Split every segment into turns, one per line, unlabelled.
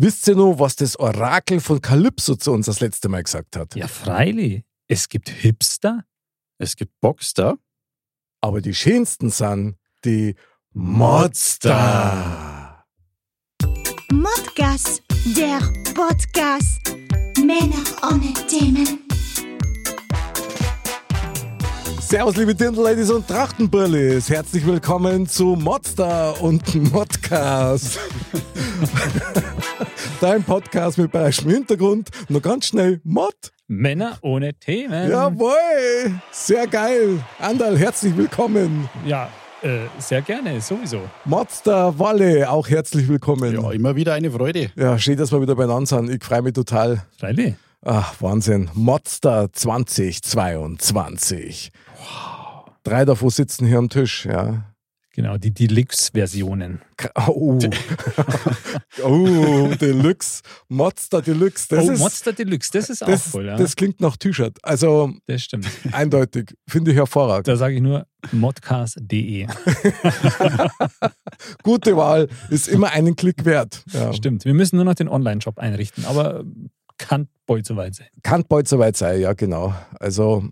Wisst ihr noch, was das Orakel von Kalypso zu uns das letzte Mal gesagt hat?
Ja, freilich. Es gibt Hipster.
Es gibt Boxster.
Aber die schönsten sind die Modster.
Modcast, der Podcast. Männer ohne Themen.
Servus, liebe Dirndl-Ladies und Trachtenbirlis. Herzlich willkommen zu Modster und Modcast. Dein Podcast mit bayerischem Hintergrund. Nur ganz schnell Mod.
Männer ohne Themen.
Jawohl, sehr geil. Andal, herzlich willkommen.
Ja, äh, sehr gerne, sowieso.
Modster Walle, auch herzlich willkommen.
Ja, immer wieder eine Freude.
Ja, schön, dass wir wieder beieinander sind. Ich freue mich total.
Freilich.
Ach, Wahnsinn. Modster 2022. Wow. Drei davon sitzen hier am Tisch, ja.
Genau, die Deluxe-Versionen.
Oh. oh, Deluxe. Modster Deluxe. Das
oh,
ist,
Monster Deluxe, das ist auch
das,
voll, ja.
das klingt nach T-Shirt. Also
das stimmt.
eindeutig. Finde ich hervorragend.
Da sage ich nur modcast.de.
Gute Wahl. Ist immer einen Klick wert. Ja.
Stimmt. Wir müssen nur noch den Online-Shop einrichten, aber kann bald soweit sein.
Kann bald soweit sein, ja, genau. Also,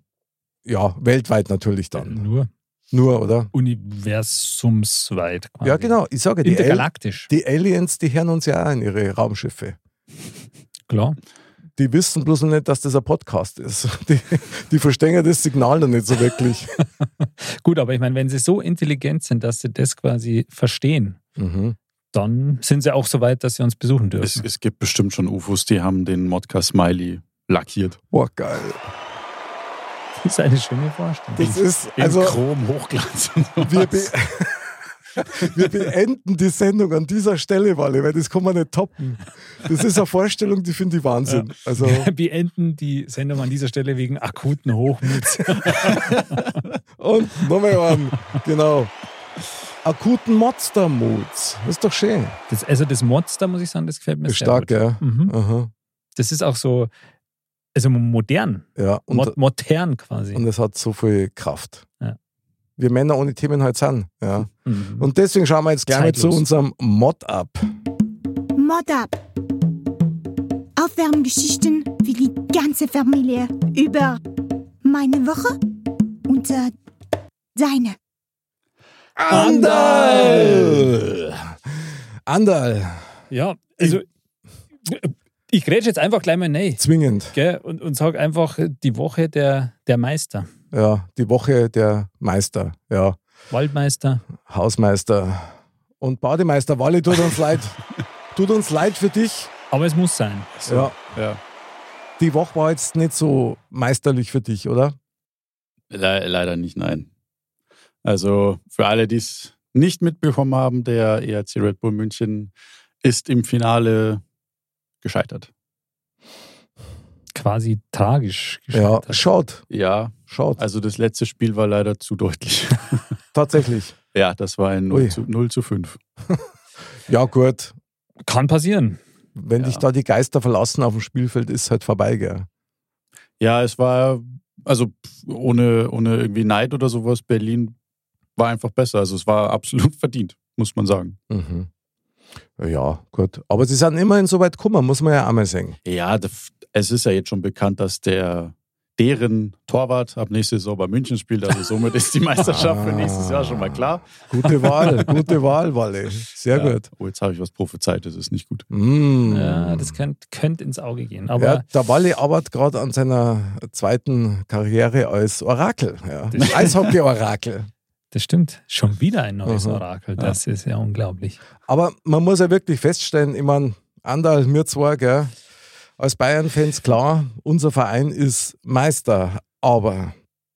ja, weltweit natürlich dann.
Nur
Nur, oder?
universumsweit. quasi.
Ja, genau. Ich sage, die, Al die Aliens, die hören uns ja auch in ihre Raumschiffe.
Klar.
Die wissen bloß noch nicht, dass das ein Podcast ist. Die, die verstehen ja das Signal noch nicht so wirklich.
Gut, aber ich meine, wenn sie so intelligent sind, dass sie das quasi verstehen,
Mhm.
dann sind sie auch so weit, dass sie uns besuchen
Es,
dürfen.
es gibt bestimmt schon UFOs, die haben den Modcast Smiley lackiert.
Boah, geil.
Das ist eine schöne Vorstellung.
Das ist,
In
also,
Chrom, Hochglanz und
wir, be
sowas.
wir beenden die Sendung an dieser Stelle, Walle, weil das kann man nicht toppen. Das ist eine Vorstellung, die finde ich Wahnsinn. Also,
Wir beenden die Sendung an dieser Stelle wegen akuten Hochmuts.
und nochmal an, genau. Akuten Monster-Moods. Das ist doch schön.
Das, also das Monster, muss ich sagen, das gefällt mir
Ist
sehr
stark,
gut.
ja.
Mhm.
Aha.
Das ist auch so, also modern,
Ja, und,
Mo modern quasi.
und es hat so viel Kraft.
Ja.
Wir Männer ohne Themen halt sind. Ja.
Mhm.
Und deswegen schauen wir jetzt gerne zu
Zeitlos.
unserem Mod-Up.
Mod up. Aufwärmgeschichten für die ganze Familie über meine Woche und äh, deine.
Andal! Andal,
ja, also ich grätsch jetzt einfach gleich mal rein.
zwingend.
Gell? Und, und sag einfach die Woche der, der Meister.
Ja, die Woche der Meister. Ja,
Waldmeister.
Hausmeister und Bademeister. Wally, tut uns leid. Tut uns leid für dich.
Aber es muss sein.
Ja,
Ja.
die Woche war jetzt nicht so meisterlich für dich, oder?
Le leider nicht, nein. Also für alle, die es nicht mitbekommen haben, der ERC Red Bull München ist im Finale gescheitert.
Quasi tragisch
Ja,
gescheitert.
schaut,
Ja,
schaut.
also das letzte Spiel war leider zu deutlich.
Tatsächlich.
ja, das war ein
Ui.
0 zu, 0 zu 5.
Ja, gut.
Kann passieren.
Wenn
Ja.
dich da die Geister verlassen auf dem Spielfeld, ist halt vorbei, gell?
Ja, es war, also ohne, ohne irgendwie Neid oder sowas, Berlin war einfach besser. Also es war absolut verdient, muss man sagen.
Mhm. Ja, gut. Aber sie sind immerhin so weit gekommen, muss man ja einmal sagen.
Ja, es ist ja jetzt schon bekannt, dass der deren Torwart ab nächste Saison bei München spielt. Also somit ist die Meisterschaft für nächstes Jahr schon mal klar.
Gute Wahl, gute Wahl, Walle. Sehr
Ja.
gut.
Oh, jetzt habe ich was prophezeit, das ist nicht gut.
Mm.
Ja, das könnte könnt ins Auge gehen. Aber
ja, der Walle arbeitet gerade an seiner zweiten Karriere als Orakel. Ja. Eishockey-Orakel.
Das stimmt. Schon wieder ein neues
Aha.
Orakel. Das ist ja unglaublich.
Aber man muss ja wirklich feststellen, ich meine, Andal, mir zwar, gell, als Bayern-Fans klar, unser Verein ist Meister, aber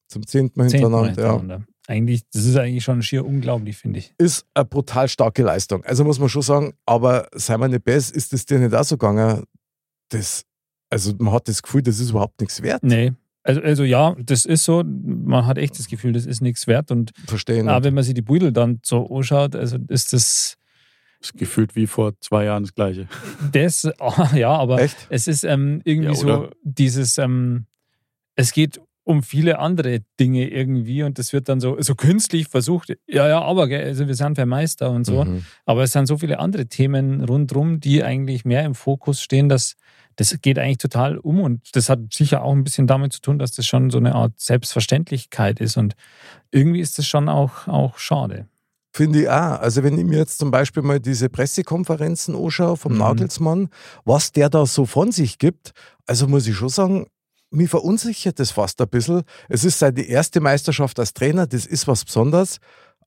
zum zehnten Mal
Zehnmal
hintereinander, ja,
hintereinander. Eigentlich, das ist eigentlich schon schier unglaublich, finde ich.
ist eine brutal starke Leistung. Also muss man schon sagen, aber sei mal nicht besser, ist es dir nicht auch so gegangen? Das, also man hat das Gefühl, das ist überhaupt nichts wert.
Nee. Also, also ja, das ist so. Man hat echt das Gefühl, das ist nichts wert. Und
Verstehen.
aber wenn man sich die Beutel dann so anschaut, also ist das
Ist gefühlt wie vor zwei Jahren das Gleiche.
das, ja, aber
Echt?
es ist ähm, irgendwie
Ja,
so dieses, ähm, es geht um viele andere Dinge irgendwie und das wird dann so, so künstlich versucht. Ja, ja, aber also wir sind Meister und so.
Mhm.
Aber es sind so viele andere Themen rundherum, die eigentlich mehr im Fokus stehen, dass das geht eigentlich total um und das hat sicher auch ein bisschen damit zu tun, dass das schon so eine Art Selbstverständlichkeit ist und irgendwie ist das schon auch, auch schade.
Finde ich auch. Also wenn ich mir jetzt zum Beispiel mal diese Pressekonferenzen anschaue vom
Mhm.
Nagelsmann, was der da so von sich gibt, also muss ich schon sagen, mich verunsichert das fast ein bisschen. Es ist seine erste Meisterschaft als Trainer, das ist was Besonderes,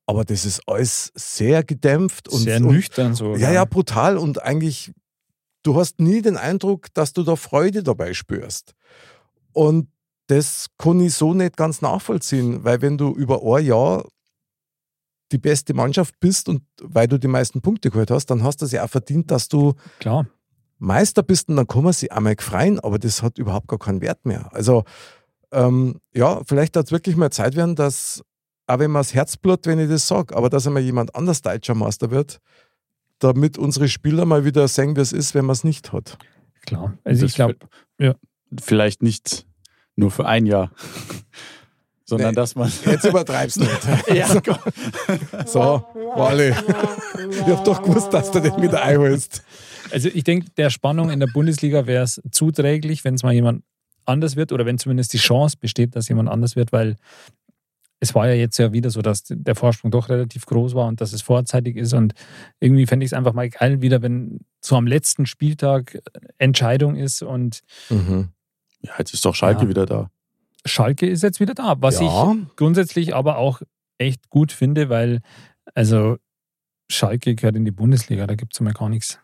aber das ist alles sehr gedämpft und,
Sehr
und
nüchtern so.
ja, ja, brutal und eigentlich, du hast nie den Eindruck, dass du da Freude dabei spürst. Und das kann ich so nicht ganz nachvollziehen, weil wenn du über ein Jahr die beste Mannschaft bist und weil du die meisten Punkte geholt hast, dann hast du es ja auch verdient, dass du
Klar.
Meister bist und dann kann man sich einmal freuen, aber das hat überhaupt gar keinen Wert mehr. Also ähm, ja, vielleicht hat es wirklich mal Zeit werden, dass, auch wenn man das Herzblut, wenn ich das sage, aber dass einmal jemand anders deutscher Meister wird, damit unsere Spieler mal wieder sehen, wie es ist, wenn man es nicht hat.
Klar. Also
Das
ich glaube,
Vielleicht nicht nur für ein Jahr, sondern
Nee.
dass man.
Jetzt übertreibst du nicht.
ja, komm.
So, Wally. Ich hab doch gewusst, dass du den wieder einholst.
also ich denke, der Spannung in der Bundesliga wäre es zuträglich, wenn es mal jemand anders wird oder wenn zumindest die Chance besteht, dass jemand anders wird, weil es war ja jetzt ja wieder so, dass der Vorsprung doch relativ groß war und dass es vorzeitig ist. Und irgendwie fände ich es einfach mal geil, wieder, wenn so am letzten Spieltag Entscheidung ist und
Mhm.
Ja, jetzt ist doch Schalke
Ja.
wieder da.
Schalke ist jetzt wieder da, was
ja,
ich grundsätzlich aber auch echt gut finde, weil also Schalke gehört in die Bundesliga, da gibt es mal gar nichts.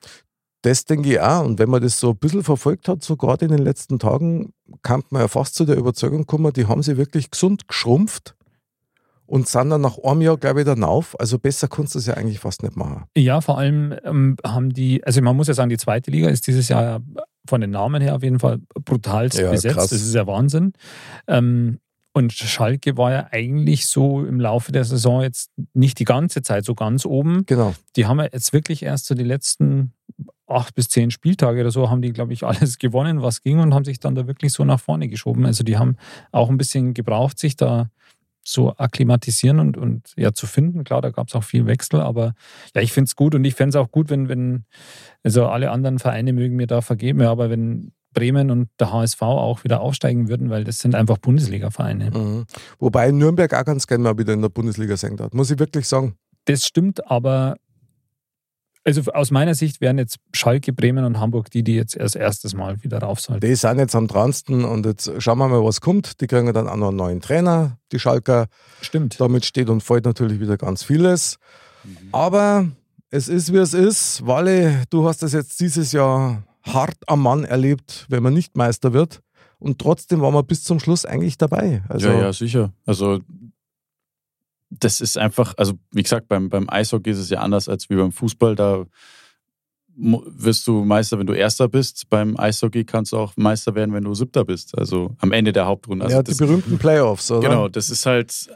das denke ich auch. Und wenn man das so ein bisschen verfolgt hat, so gerade in den letzten Tagen, kann man ja fast zu der Überzeugung kommen, die haben sie wirklich gesund geschrumpft und sind dann nach einem Jahr, glaube ich, dann auf. Also besser kannst du es ja eigentlich fast nicht machen.
Ja, vor allem ähm, haben die, also man muss ja sagen, die zweite Liga ist dieses Jahr ja von den Namen her auf jeden Fall brutalst
Ja,
besetzt.
krass.
Das ist ja Wahnsinn. Ähm, und Schalke war ja eigentlich so im Laufe der Saison jetzt nicht die ganze Zeit so ganz oben.
Genau.
Die haben ja jetzt wirklich erst so die letzten acht bis zehn Spieltage oder so, haben die, glaube ich, alles gewonnen, was ging und haben sich dann da wirklich so nach vorne geschoben. Also die haben auch ein bisschen gebraucht, sich da so akklimatisieren und, und ja zu finden. Klar, da gab es auch viel Wechsel, aber ja, ich finde es gut und ich fände es auch gut, wenn, wenn, also alle anderen Vereine mögen mir da vergeben, ja, aber wenn Bremen und der HSV auch wieder aufsteigen würden, weil das sind einfach Bundesliga-Vereine.
Mhm. Wobei Nürnberg auch ganz gerne mal wieder in der Bundesliga sein darf. Muss ich wirklich sagen.
Das stimmt, aber also aus meiner Sicht wären jetzt Schalke, Bremen und Hamburg die, die jetzt erst erstes Mal wieder rauf sollten.
Die sind jetzt am dransten und jetzt schauen wir mal, was kommt. Die kriegen dann auch noch einen neuen Trainer, die Schalker.
Stimmt.
Damit steht und fällt natürlich wieder ganz vieles. Aber es ist, wie es ist. Walle, du hast das jetzt dieses Jahr hart am Mann erlebt, wenn man nicht Meister wird. Und trotzdem waren wir bis zum Schluss eigentlich dabei. Also,
ja, ja, sicher. Also das ist einfach, also wie gesagt, beim, beim Eishockey ist es ja anders als wie beim Fußball. Da wirst du Meister, wenn du Erster bist. Beim Eishockey kannst du auch Meister werden, wenn du Siebter bist. Also am Ende der Hauptrunde. Also
ja,
das,
die berühmten Playoffs, oder?
genau, das ist halt,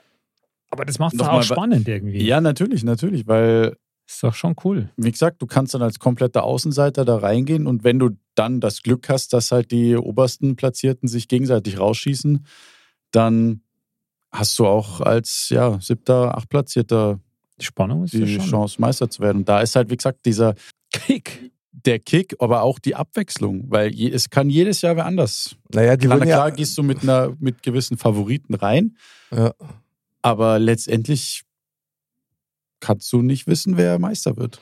Aber das macht es auch spannend irgendwie.
ja, natürlich, natürlich, weil
Ist doch schon cool.
wie gesagt, du kannst dann als kompletter Außenseiter da reingehen und wenn du dann das Glück hast, dass halt die obersten Platzierten sich gegenseitig rausschießen, dann hast du auch als ja, siebter, achtplatzierter
Die Spannung ist
die
schon.
Chance, Meister zu werden. Und da ist halt, wie gesagt, dieser
Kick.
der Kick, aber auch die Abwechslung, weil je, es kann jedes Jahr wer anders.
Naja, die
na klar
ja,
gehst du mit, einer, mit gewissen Favoriten rein,
ja,
aber letztendlich kannst du nicht wissen, wer Meister wird.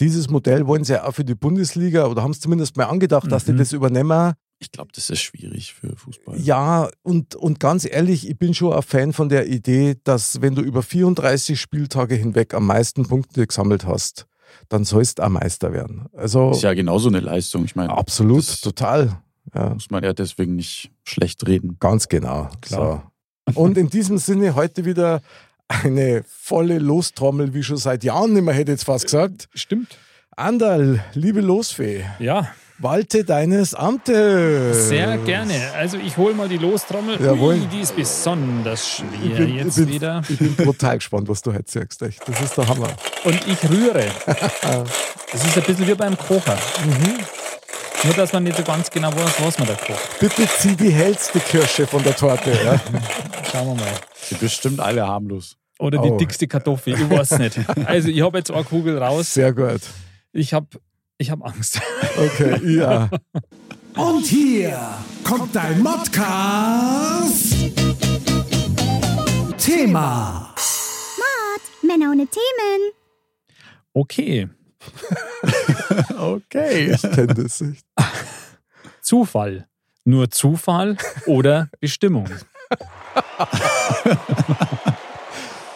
dieses Modell wollen sie ja auch für die Bundesliga oder haben es zumindest mal angedacht, dass die
Mhm.
das übernehmen.
Ich glaube, das ist schwierig für Fußball.
Ja, und, und ganz ehrlich, ich bin schon ein Fan von der Idee, dass wenn du über 34 Spieltage hinweg am meisten Punkte gesammelt hast, dann sollst du auch Meister werden. Also
Ist ja genauso eine Leistung. Ich meine,
absolut, total. Ja,
muss man ja deswegen nicht schlecht reden.
ganz genau.
Klar.
So. Und in diesem Sinne heute wieder eine volle Lostrommel, wie schon seit Jahren nicht mehr, hätte ich jetzt fast gesagt.
Stimmt.
Andal, liebe Losfee,
Ja,
walte deines Amtes.
sehr gerne. Also ich hole mal die Lostrommel.
Jawohl.
Ui, die ist besonders schwer
bin,
jetzt
ich bin,
wieder.
Ich bin brutal gespannt, was du heute sagst. Echt. Das ist der Hammer.
Und ich rühre. Das ist ein bisschen wie beim Kocher. Nur, dass man nicht so ganz genau weiß, was man da kocht.
Bitte zieh die hellste Kirsche von der Torte. Ja?
Schauen wir mal.
Sind bestimmt alle harmlos.
Oder die
Oh.
dickste Kartoffel, ich weiß nicht. Also, ich habe jetzt eine Kugel raus.
Sehr gut.
Ich habe ich hab Angst.
Okay, ja.
Und hier kommt dein Modcast. Thema.
Männer ohne Themen.
Okay.
Okay.
Ich kenne das nicht.
Zufall. Nur Zufall oder Bestimmung?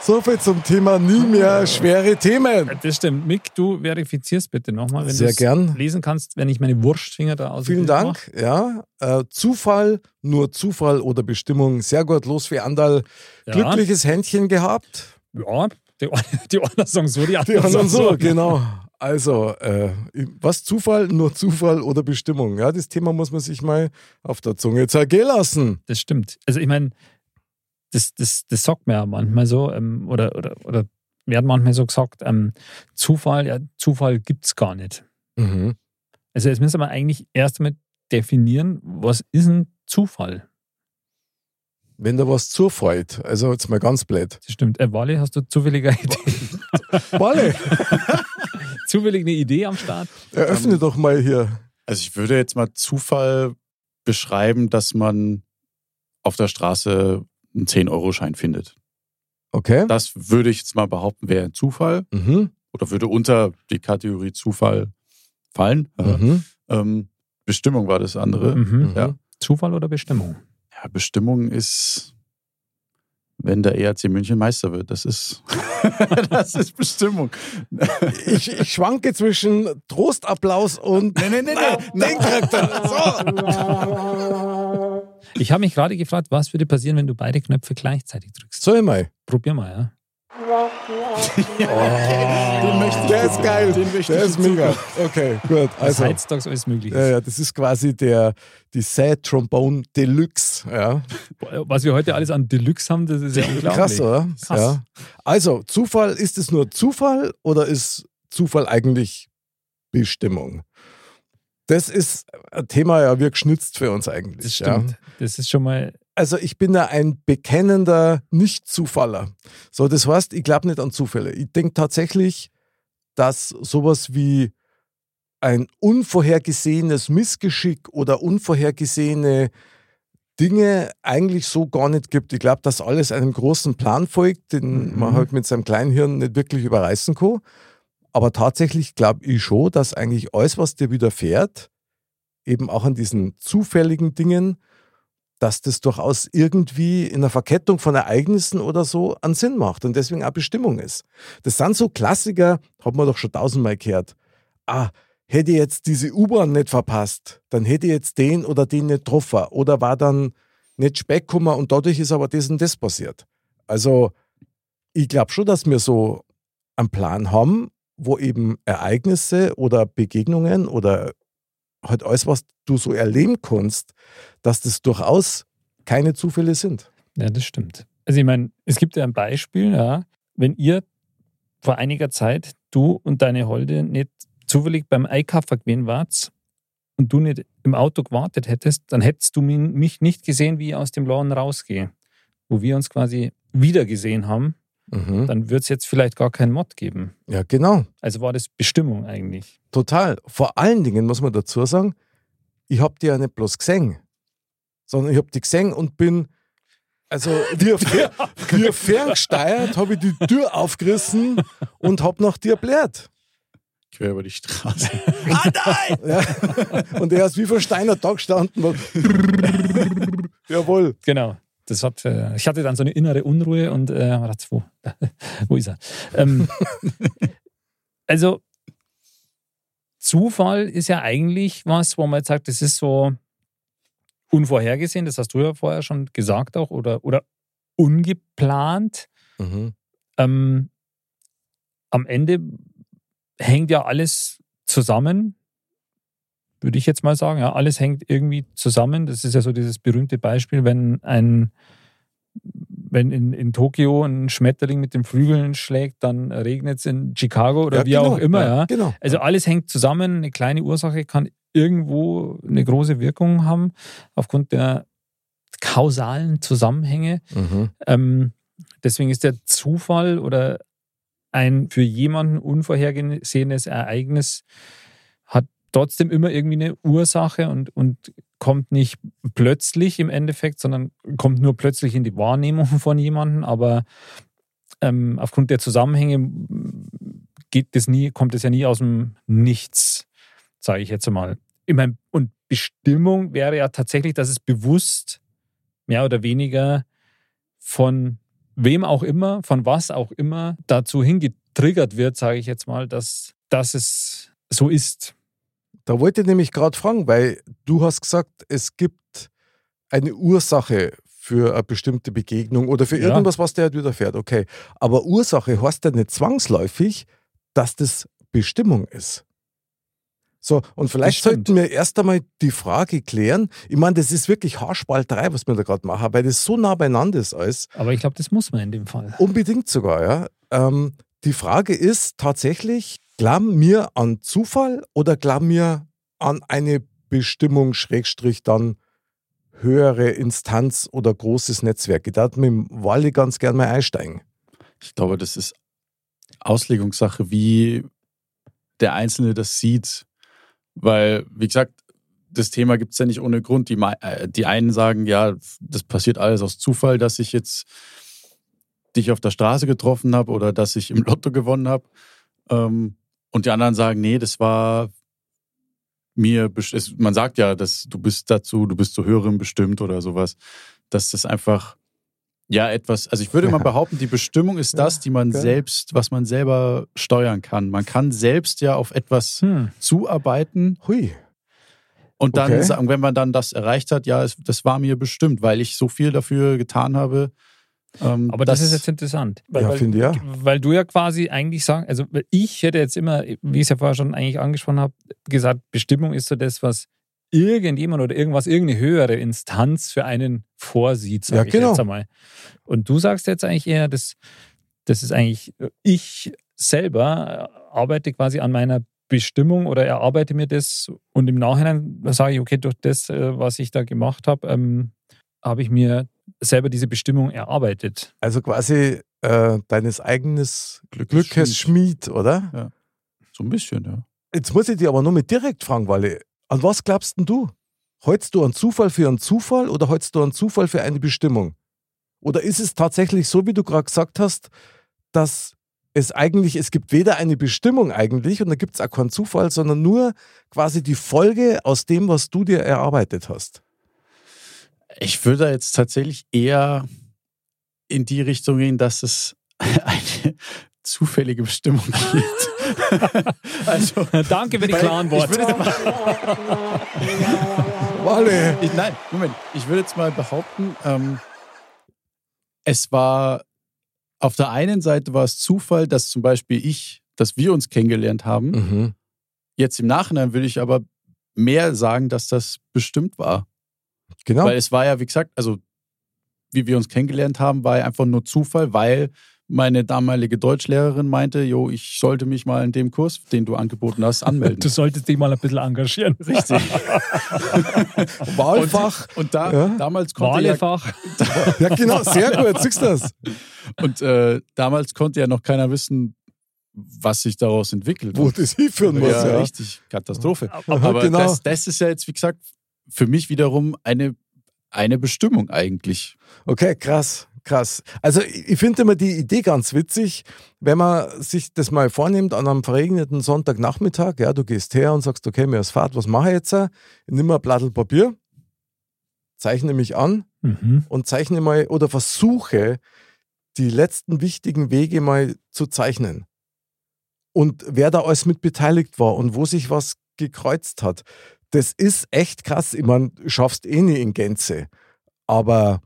So viel zum Thema nie mehr schwere Themen.
Das stimmt. Mick, du verifizierst bitte nochmal, wenn du lesen kannst, wenn ich meine Wurstfinger da aus.
Vielen Dank. Ja, äh, Zufall, nur Zufall oder Bestimmung. Sehr gut, los für Andal.
Ja.
Glückliches Händchen gehabt.
Ja, die, die anderen sagen so, die
Die
anderen
anderen
sagen
so, genau. Also, äh, was Zufall, nur Zufall oder Bestimmung? Ja, das Thema muss man sich mal auf der Zunge zergehen lassen.
Das stimmt. Also ich meine, das, das, das sagt man ja manchmal so, ähm, oder, oder, oder werden manchmal so gesagt, ähm, Zufall, ja, Zufall gibt es gar nicht.
Mhm.
Also jetzt müssen wir eigentlich erst einmal definieren, was ist ein Zufall?
Wenn da was zufällt, also jetzt mal ganz blöd.
Das stimmt. Äh, Wally, hast du zufällig eine Idee,
Walle,
zufällig eine Idee am Start?
eröffne doch mal hier.
Also ich würde jetzt mal Zufall beschreiben, dass man auf der Straße einen 10-Euro-Schein findet.
Okay.
Das würde ich jetzt mal behaupten, wäre ein Zufall
Mhm.
oder würde unter die Kategorie Zufall fallen.
Mhm.
Ähm, Bestimmung war das andere.
Mhm.
Mhm.
Ja.
Zufall oder Bestimmung?
Ja, Bestimmung ist, wenn der ERC München Meister wird. Das ist, das ist Bestimmung.
Ich, ich schwanke zwischen Trostapplaus und. Nee, nee, nee, nee. Den Charakter. So.
Ich habe mich gerade gefragt, was würde passieren, wenn du beide Knöpfe gleichzeitig drückst?
So immer.
Probier mal, ja.
Den möchte ich
Der ist geil.
Den möchte
Der
ich
ist mega. Okay, gut.
Also, Heiztags alles möglich.
ja, ja, das ist quasi der, die Sad Trombone Deluxe. Ja.
Was wir heute alles an Deluxe haben, das ist ja unglaublich.
Krass, oder?
Krass.
Ja. Also, Zufall, ist es nur Zufall oder ist Zufall eigentlich Bestimmung? Das ist ein Thema ja wie geschnitzt für uns eigentlich.
Das
ja.
stimmt. Das ist schon mal.
Also ich bin ja ein bekennender Nicht-Zufaller. So, das heißt, ich glaube nicht an Zufälle. Ich denke tatsächlich, dass sowas wie ein unvorhergesehenes Missgeschick oder unvorhergesehene Dinge eigentlich so gar nicht gibt. Ich glaube, dass alles einem großen Plan folgt, den
Mhm.
man halt mit seinem kleinen Hirn nicht wirklich überreißen kann. Aber tatsächlich glaube ich schon, dass eigentlich alles, was dir widerfährt, eben auch an diesen zufälligen Dingen, dass das durchaus irgendwie in der Verkettung von Ereignissen oder so einen Sinn macht und deswegen auch Bestimmung ist. Das sind so Klassiker, hat man doch schon tausendmal gehört. Ah, hätte ich jetzt diese U-Bahn nicht verpasst, dann hätte ich jetzt den oder den nicht getroffen oder war dann nicht Speck gekommen und dadurch ist aber das und das passiert. Also ich glaube schon, dass wir so einen Plan haben, wo eben Ereignisse oder Begegnungen oder halt alles, was du so erleben kannst, dass das durchaus keine Zufälle sind.
Ja, das stimmt. Also ich meine, es gibt ja ein Beispiel, ja, wenn ihr vor einiger Zeit, du und deine Holde, nicht zufällig beim Einkaufen gewesen wart und du nicht im Auto gewartet hättest, dann hättest du mich nicht gesehen, wie ich aus dem Laden rausgehe. Wo wir uns quasi wieder gesehen haben,
Mhm.
dann wird es jetzt vielleicht gar keinen Mod geben.
Ja, genau.
Also war das Bestimmung eigentlich.
Total. Vor allen Dingen muss man dazu sagen, ich habe die ja nicht bloß gesehen, sondern ich habe die gesehen und bin, also wie, fer wie ferngesteuert, habe ich die Tür aufgerissen und habe nach dir blärt.
Quer über die Straße.
Ja. Und er ist wie versteinert da gestanden. und Jawohl.
Genau. Das hat, äh, ich hatte dann so eine innere Unruhe und äh, gedacht, wo, wo ist er? Ähm, also Zufall ist ja eigentlich was, wo man jetzt sagt, das ist so unvorhergesehen, das hast du ja vorher schon gesagt auch, oder, oder ungeplant.
Mhm.
Ähm, am Ende hängt ja alles zusammen, würde ich jetzt mal sagen. Ja, alles hängt irgendwie zusammen. Das ist ja so dieses berühmte Beispiel, wenn ein wenn in, in Tokio ein Schmetterling mit den Flügeln schlägt, dann regnet es in Chicago oder
Ja,
wie
genau.
auch immer. Ja.
Genau.
Also alles hängt zusammen. Eine kleine Ursache kann irgendwo eine große Wirkung haben, aufgrund der kausalen Zusammenhänge.
Mhm.
Ähm, deswegen ist der Zufall oder ein für jemanden unvorhergesehenes Ereignis trotzdem immer irgendwie eine Ursache und, und kommt nicht plötzlich im Endeffekt, sondern kommt nur plötzlich in die Wahrnehmung von jemandem, aber ähm, aufgrund der Zusammenhänge geht das nie, kommt es ja nie aus dem Nichts, sage ich jetzt mal. Ich mein, und Bestimmung wäre ja tatsächlich, dass es bewusst mehr oder weniger von wem auch immer, von was auch immer dazu hingetriggert wird, sage ich jetzt mal, dass, dass es so ist.
Da wollte ich nämlich gerade fragen, weil du hast gesagt, es gibt eine Ursache für eine bestimmte Begegnung oder für
Ja.
irgendwas, was dir halt widerfährt. Okay. Aber Ursache heißt ja nicht zwangsläufig, dass das Bestimmung ist. So, und vielleicht sollten wir erst einmal die Frage klären. Ich meine, das ist wirklich Haarspalterei, was wir da gerade machen, weil das so nah beieinander ist alles.
Aber ich glaube, das muss man in dem Fall.
Unbedingt sogar, ja. Ähm, die Frage ist tatsächlich, glauben wir an Zufall oder glauben wir an eine Bestimmung, Schrägstrich dann höhere Instanz oder großes Netzwerk? Ich darf mit dem Wally ganz gerne mal einsteigen.
Ich glaube, das ist Auslegungssache, wie der Einzelne das sieht. Weil, wie gesagt, das Thema gibt es ja nicht ohne Grund. Die, äh, die einen sagen, ja, das passiert alles aus Zufall, dass ich jetzt dich auf der Straße getroffen habe oder dass ich im Lotto gewonnen habe. Ähm, und die anderen sagen, nee, das war mir, es, man sagt ja, dass du bist dazu, du bist zu höherem bestimmt oder sowas, dass das einfach ja etwas, also ich würde mal behaupten, die Bestimmung ist das, die man
geil.
selbst, was man selber steuern kann. Man kann selbst ja auf etwas
Hm.
zuarbeiten
Hui.
und dann
Okay.
sagen, wenn man dann das erreicht hat, ja, es, das war mir bestimmt, weil ich so viel dafür getan habe. Ähm,
Aber das, ist jetzt interessant. Weil,
Ja,
weil,
finde ich ja.
weil du ja quasi eigentlich sagst, also weil ich hätte jetzt immer, wie ich es ja vorher schon eigentlich angesprochen habe, gesagt, Bestimmung ist so das, was irgendjemand oder irgendwas, irgendeine höhere Instanz für einen vorsieht, sage
Ja,
ich
genau.
jetzt einmal. Und du sagst jetzt eigentlich eher, das, das ist eigentlich, ich selber arbeite quasi an meiner Bestimmung oder erarbeite mir das und im Nachhinein sage ich, okay, durch das, äh, was ich da gemacht habe, ähm, habe ich mir selber diese Bestimmung erarbeitet.
Also quasi äh, deines eigenes
Glückes
Glückes Schmied, oder?
so ein bisschen, ja.
Jetzt muss ich dich aber nur mit direkt fragen, Wally. An was glaubst denn du? Hältst du einen Zufall für einen Zufall oder hältst du einen Zufall für eine Bestimmung? Oder ist es tatsächlich so, wie du gerade gesagt hast, dass es eigentlich, es gibt weder eine Bestimmung eigentlich und da gibt es auch keinen Zufall, sondern nur quasi die Folge aus dem, was du dir erarbeitet hast?
Ich würde jetzt tatsächlich eher in die Richtung gehen, dass es eine zufällige Bestimmung gibt. also,
Danke für die klaren
ich
Worte.
Wally!
ich, nein, Moment. Ich würde jetzt mal behaupten, ähm, es war auf der einen Seite war es Zufall, dass zum Beispiel ich, dass wir uns kennengelernt haben.
Mhm.
Jetzt im Nachhinein würde ich aber mehr sagen, dass das bestimmt war.
Genau.
Weil es war ja, wie gesagt, also wie wir uns kennengelernt haben, war ja einfach nur Zufall, weil meine damalige Deutschlehrerin meinte, jo, ich sollte mich mal in dem Kurs, den du angeboten hast, anmelden.
Du solltest dich mal ein bisschen engagieren.
Richtig.
Wahlfach.
Und da,
Ja.
damals konnte ja,
Wahlefach.
Ja, genau, sehr gut. Siehst du das?
und äh, damals konnte ja noch keiner wissen, was sich daraus entwickelt.
Wo das hinführen muss,
ja,
ja.
richtig, Katastrophe.
Aha,
Aber
genau.
das, das ist ja jetzt, wie gesagt, für mich wiederum eine, eine Bestimmung eigentlich.
Okay, krass, krass. Also ich finde immer die Idee ganz witzig, wenn man sich das mal vornimmt an einem verregneten Sonntagnachmittag, ja, du gehst her und sagst, okay, mir ist Fahrt, was mache ich jetzt? Ich nimm mal ein Blattl Papier, zeichne mich an
Mhm.
und zeichne mal oder versuche die letzten wichtigen Wege mal zu zeichnen. Und wer da alles mit beteiligt war und wo sich was gekreuzt hat. Das ist echt krass. Ich meine, schaffst eh nie in Gänze. Aber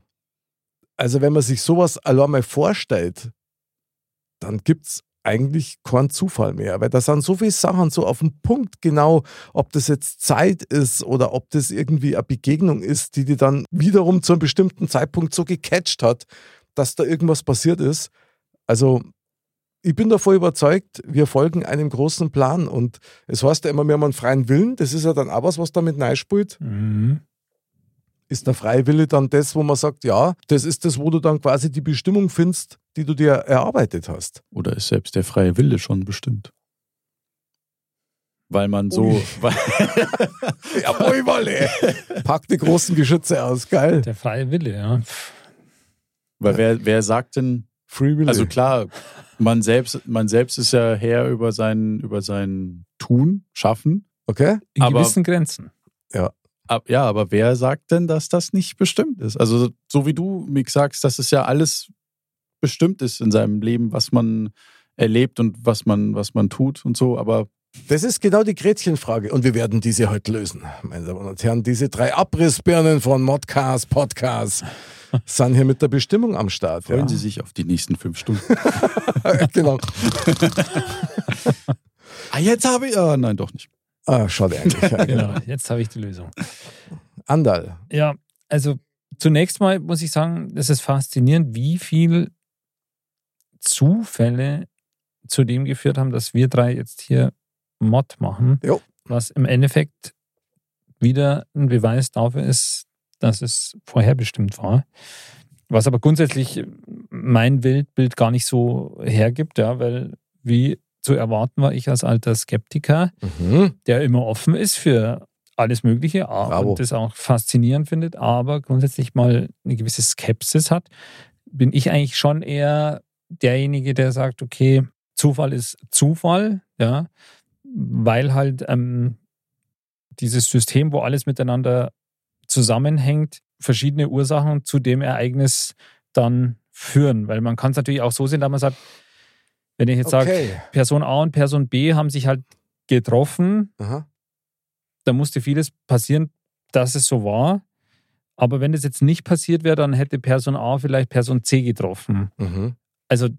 also wenn man sich sowas allein mal vorstellt, dann gibt es eigentlich keinen Zufall mehr, weil da sind so viele Sachen so auf den Punkt genau, ob das jetzt Zeit ist oder ob das irgendwie eine Begegnung ist, die die dann wiederum zu einem bestimmten Zeitpunkt so gecatcht hat, dass da irgendwas passiert ist. Also ich bin davor überzeugt, wir folgen einem großen Plan. Und es heißt ja immer, wir haben einen freien Willen. Das ist ja dann auch was, was damit reinspielt.
Mhm.
Ist der freie Wille dann das, wo man sagt, ja, das ist das, wo du dann quasi die Bestimmung findest, die du dir erarbeitet hast.
Oder ist selbst der freie Wille schon bestimmt? Weil man so.
Ui.
Weil,
Jawohl, Wolle. Pack die großen Geschütze aus, geil.
Der freie Wille, ja.
weil wer, wer sagt denn,
Free Will.
also klar, man selbst, man selbst ist ja Herr über sein, über sein Tun, Schaffen.
okay?
In
Aber-
gewissen Grenzen.
Ab, ja, aber wer sagt denn, dass das nicht bestimmt ist? Also, so wie du mir sagst, dass es ja alles bestimmt ist in seinem Leben, was man erlebt und was man, was man tut und so, aber
Das ist genau die Gretchenfrage und wir werden diese heute lösen. Meine Damen und Herren, diese drei Abrissbirnen von Modcast, Podcast sind hier mit der Bestimmung am Start.
freuen
ja.
Sie sich auf die nächsten fünf Stunden.
genau.
ah, jetzt habe ich. Ah, nein, doch nicht.
Ah, schade eigentlich. Ja, genau.
Genau, jetzt habe ich die Lösung.
Andal.
Ja, also zunächst mal muss ich sagen, es ist faszinierend, wie viel Zufälle zu dem geführt haben, dass wir drei jetzt hier Mod machen,
Jo.
was im Endeffekt wieder ein Beweis dafür ist, dass es vorherbestimmt war. Was aber grundsätzlich mein Weltbild gar nicht so hergibt, ja, weil wie zu erwarten war ich als alter Skeptiker,
Mhm.
der immer offen ist für alles Mögliche a-
Bravo.
und das auch faszinierend findet, aber grundsätzlich mal eine gewisse Skepsis hat, bin ich eigentlich schon eher derjenige, der sagt, okay, Zufall ist Zufall, ja, weil halt ähm, dieses System, wo alles miteinander zusammenhängt, verschiedene Ursachen zu dem Ereignis dann führen. Weil man kann es natürlich auch so sehen, dass man sagt, wenn ich jetzt sage,
Okay.
Person A und Person B haben sich halt getroffen,
Aha.
da musste vieles passieren, dass es so war. Aber wenn das jetzt nicht passiert wäre, dann hätte Person A vielleicht Person C getroffen.
Mhm.
Also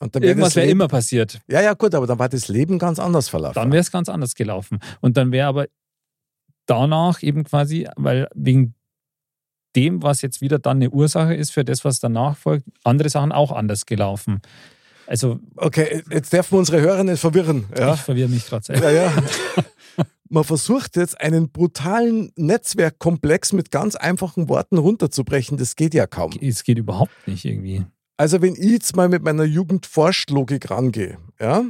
Und dann wär
irgendwas wäre immer passiert.
Ja, ja, gut, aber dann war das Leben ganz anders verlaufen.
Dann wäre es ganz anders gelaufen. Und dann wäre aber danach eben quasi, weil wegen dem, was jetzt wieder dann eine Ursache ist für das, was danach folgt, andere Sachen auch anders gelaufen. Also
okay, jetzt dürfen wir unsere Hörer nicht verwirren. Ja?
ich verwirre mich gerade selber.
Ja, ja. Man versucht jetzt einen brutalen Netzwerkkomplex mit ganz einfachen Worten runterzubrechen. Das geht ja kaum.
Es geht überhaupt nicht irgendwie.
Also wenn ich jetzt mal mit meiner Jugendforschlogik rangehe, ja,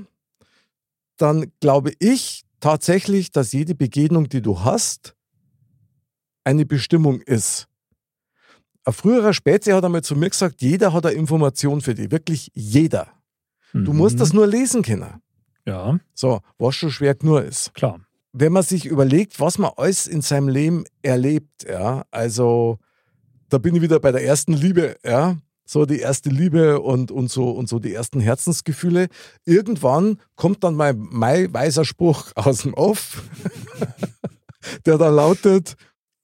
dann glaube ich tatsächlich, dass jede Begegnung, die du hast, eine Bestimmung ist. Ein früherer Spätze hat einmal zu mir gesagt, jeder hat eine Information für dich. Wirklich jeder. Du musst
Mhm.
das nur lesen können.
Ja,
So, was schon schwer nur ist.
klar.
wenn man sich überlegt, was man alles in seinem Leben erlebt, ja, also da bin ich wieder bei der ersten Liebe, ja, so die erste Liebe und, und, so, und so die ersten Herzensgefühle. Irgendwann kommt dann mein, mein weiser Spruch aus dem Off, der da lautet,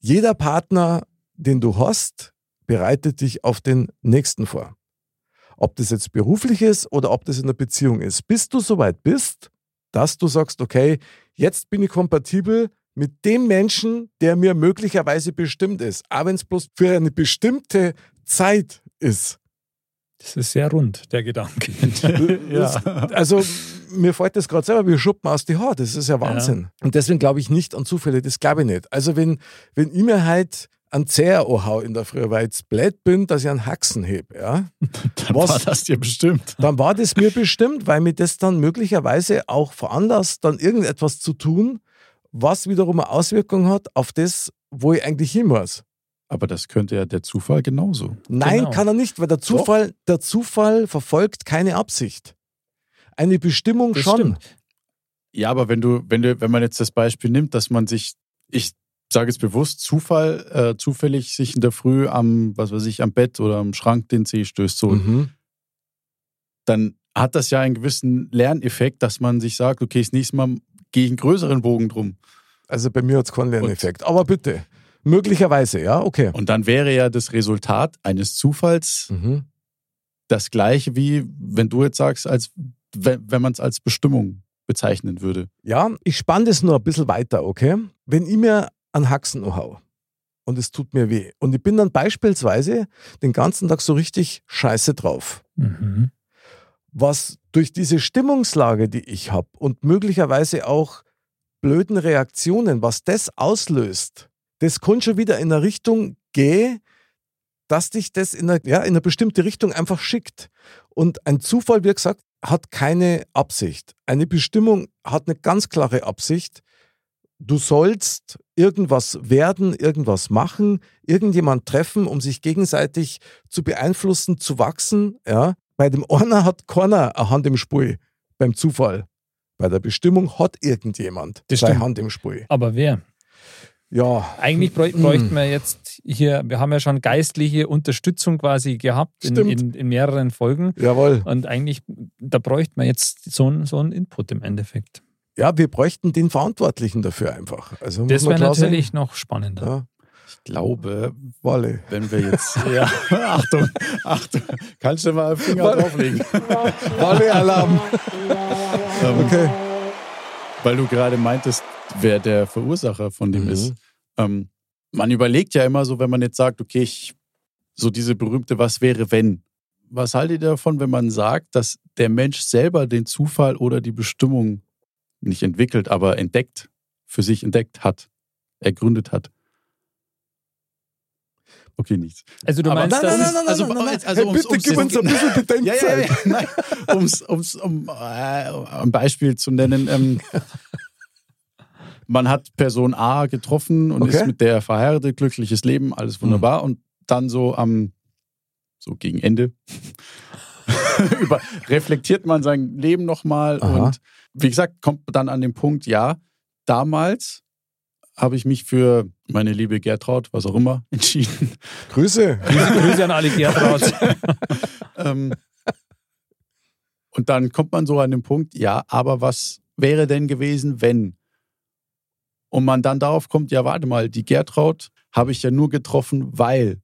jeder Partner, den du hast, bereitet dich auf den nächsten vor. Ob das jetzt beruflich ist oder ob das in einer Beziehung ist. Bis du soweit bist, dass du sagst, okay, jetzt bin ich kompatibel mit dem Menschen, der mir möglicherweise bestimmt ist. Aber wenn es bloß für eine bestimmte Zeit ist.
Das ist sehr rund, der Gedanke.
Das- Also mir fällt das gerade selber wie Schuppen aus die Haare. Das ist ja Wahnsinn. Und deswegen glaube ich nicht an Zufälle. Das glaube ich nicht. Also wenn, wenn ich mir halt einen Zeher anhau in der Früh, weil ich jetzt blöd bin, dass ich einen Haxen heb, ja,
Dann
Was?
war das dir bestimmt.
dann war das mir bestimmt, weil mir das dann möglicherweise auch veranlasst, dann irgendetwas zu tun, was wiederum eine Auswirkung hat auf das, wo ich eigentlich hin muss.
Aber das könnte ja der Zufall genauso.
Nein,
Genau.
kann er nicht, weil der Zufall, der Zufall verfolgt keine Absicht. Eine Bestimmung
Das
schon.
stimmt.
Ja, aber wenn du, wenn du, wenn man jetzt das Beispiel nimmt, dass man sich, ich sage jetzt bewusst, Zufall, äh, zufällig sich in der Früh am, was weiß ich, am Bett oder am Schrank den Zeh stößt, so,
Mhm.
dann hat das ja einen gewissen Lerneffekt, dass man sich sagt, okay, das nächste Mal gehe ich einen größeren Bogen drum.
Also bei mir hat es keinen Lerneffekt. Aber bitte, möglicherweise, ja, okay.
Und dann wäre ja das Resultat eines Zufalls
Mhm.
das gleiche wie, wenn du jetzt sagst, als wenn, wenn man es als Bestimmung bezeichnen würde.
Ja, ich spanne das nur ein bisschen weiter, okay? Wenn ich mir einen Haxen anhau und es tut mir weh und ich bin dann beispielsweise den ganzen Tag so richtig scheiße drauf,
Mhm.
was durch diese Stimmungslage, die ich habe und möglicherweise auch blöden Reaktionen, was das auslöst, das kann schon wieder in eine Richtung gehen, dass dich das in eine, ja, in eine bestimmte Richtung einfach schickt. Und ein Zufall, wie gesagt, hat keine Absicht. Eine Bestimmung hat eine ganz klare Absicht. Du sollst irgendwas werden, irgendwas machen, irgendjemand treffen, um sich gegenseitig zu beeinflussen, zu wachsen. Ja. Bei dem einer hat keiner eine Hand im Spiel beim Zufall. Bei der Bestimmung hat irgendjemand
stimmt.
Hand im Spiel.
Aber wer?
Ja,
Eigentlich bräuch, bräuchten wir jetzt hier, wir haben ja schon geistliche Unterstützung quasi gehabt in, in, in mehreren Folgen.
jawohl.
Und eigentlich, da bräuchten wir jetzt so, einen- so einen Input im Endeffekt.
Ja, wir bräuchten den Verantwortlichen dafür einfach. Also
Das wäre natürlich noch spannender.
Ja,
Ich glaube,
Walle.
wenn wir jetzt. ja, Achtung, Achtung. Kannst du mal einen Finger
Warte.
drauflegen?
Walle-Alarm.
Ähm,
Okay.
Weil du gerade meintest, wer der Verursacher von dem
Mhm.
ist. Ähm, man überlegt ja immer so, wenn man jetzt sagt, okay, ich, so diese berühmte Was wäre wenn? Was haltet ihr davon, wenn man sagt, dass der Mensch selber den Zufall oder die Bestimmung nicht entwickelt, aber entdeckt, für sich entdeckt hat, ergründet hat? Okay, nichts.
Also du
Aber
meinst,
nein, nein, also- also
hey, bitte
ums-
gib uns ein bisschen
Ja, ja,
Bedenkzeit.
ja. Nein, um's, um's, um äh, ein Beispiel zu nennen. Ähm, man hat Person A getroffen und
Okay.
ist mit der verheiratet, glückliches Leben, alles wunderbar. Und dann so am, so gegen Ende, über, reflektiert man sein Leben nochmal. Und wie gesagt, kommt dann an den Punkt, ja, damals habe ich mich für meine liebe Gertraud, was auch immer, entschieden.
Grüße.
Grüße an alle Gertraud.
ähm, und dann kommt man so an den Punkt, ja, aber was wäre denn gewesen, wenn? Und man dann darauf kommt, ja, warte mal, die Gertraud habe ich ja nur getroffen, weil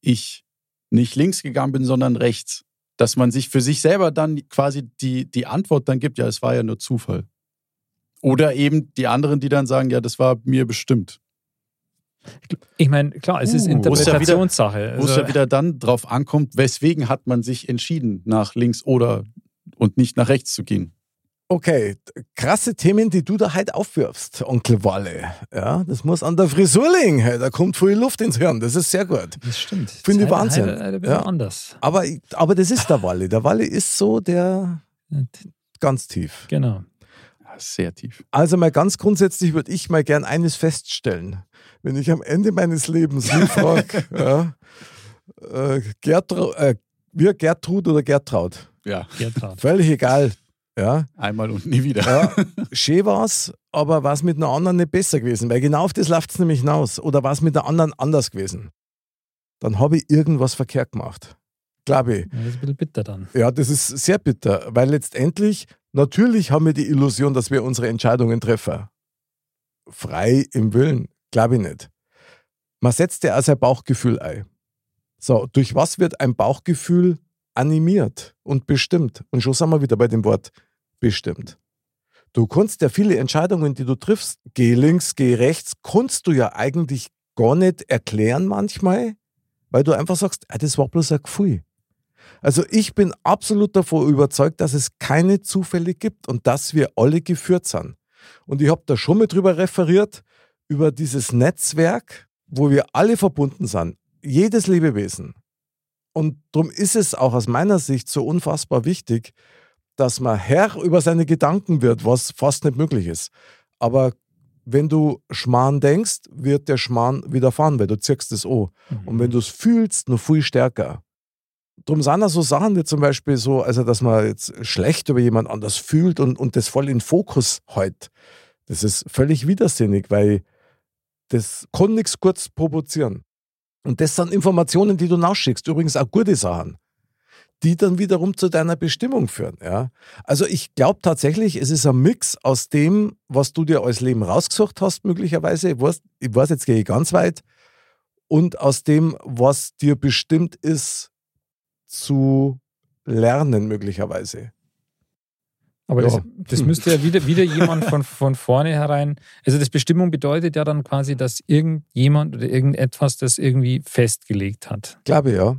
ich nicht links gegangen bin, sondern rechts. Dass man sich für sich selber dann quasi die, die Antwort dann gibt, ja, es war ja nur Zufall. Oder eben die anderen, die dann sagen, ja, das war mir bestimmt.
Ich meine, klar, es ist
Uh, wo es ja wieder-
Interpretationssache.
Wo es
Also,
ja wieder dann drauf ankommt, weswegen hat man sich entschieden, nach links oder und nicht nach rechts zu gehen.
Okay, krasse Themen, die du da halt aufwirfst, Onkel Walle. Ja, das muss an der Frisur liegen. Hey, da kommt viel Luft ins Hirn. Das ist sehr gut.
das stimmt.
Finde ich
ist
Wahnsinn.
halt- halt ein bisschen
Ja.
anders.
Aber, aber das ist der Walle. Der Walle ist so der ganz tief.
Genau.
Sehr tief.
Also mal ganz grundsätzlich würde ich mal gern eines feststellen. Wenn ich am Ende meines Lebens mich frage, ja, äh, Gertru äh, wir Gertrud oder Gertraud,
Ja,
Gertraud.
völlig egal. Ja,
einmal und nie wieder.
ja schön war's, aber war es mit einer anderen nicht besser gewesen? Weil genau auf das läuft es nämlich hinaus. Oder war es mit einer anderen anders gewesen? Dann habe ich irgendwas verkehrt gemacht. Glaube ich.
Ja, das ist ein bisschen bitter dann.
Ja, das ist sehr bitter, weil letztendlich, natürlich haben wir die Illusion, dass wir unsere Entscheidungen treffen. Frei im Willen, glaube ich nicht. Man setzt ja auch sein Bauchgefühl ein. So, durch was wird ein Bauchgefühl animiert und bestimmt? Und schon sind wir wieder bei dem Wort bestimmt. Du kannst ja viele Entscheidungen, die du triffst, geh links, geh rechts, kannst du ja eigentlich gar nicht erklären manchmal, weil du einfach sagst, ah, das war bloß ein Gefühl. Also ich bin absolut davon überzeugt, dass es keine Zufälle gibt und dass wir alle geführt sind. Und ich habe da schon mal drüber referiert, über dieses Netzwerk, wo wir alle verbunden sind. Jedes Lebewesen. Und darum ist es auch aus meiner Sicht so unfassbar wichtig, dass man Herr über seine Gedanken wird, was fast nicht möglich ist. Aber wenn du Schmarrn denkst, wird der Schmarrn widerfahren, weil du zirkst es an. Und wenn du es fühlst, noch viel stärker. Drum sind da so Sachen wie zum Beispiel so, also dass man jetzt schlecht über jemand anders fühlt und, und das voll in Fokus hält. Das ist völlig widersinnig, weil das kann nichts kurz provozieren. Und das sind Informationen, die du nachschickst. Übrigens auch gute Sachen, die dann wiederum zu deiner Bestimmung führen. Ja? Also ich glaube tatsächlich, es ist ein Mix aus dem, was du dir als Leben rausgesucht hast, möglicherweise. Ich weiß, ich weiß jetzt gehe ich ganz weit. Und aus dem, was dir bestimmt ist, zu lernen, möglicherweise.
Aber
Ja.
das, das müsste ja wieder, wieder jemand von, von vornherein. Also, das Bestimmung bedeutet ja dann quasi, dass irgendjemand oder irgendetwas das irgendwie festgelegt hat.
Glaube ja.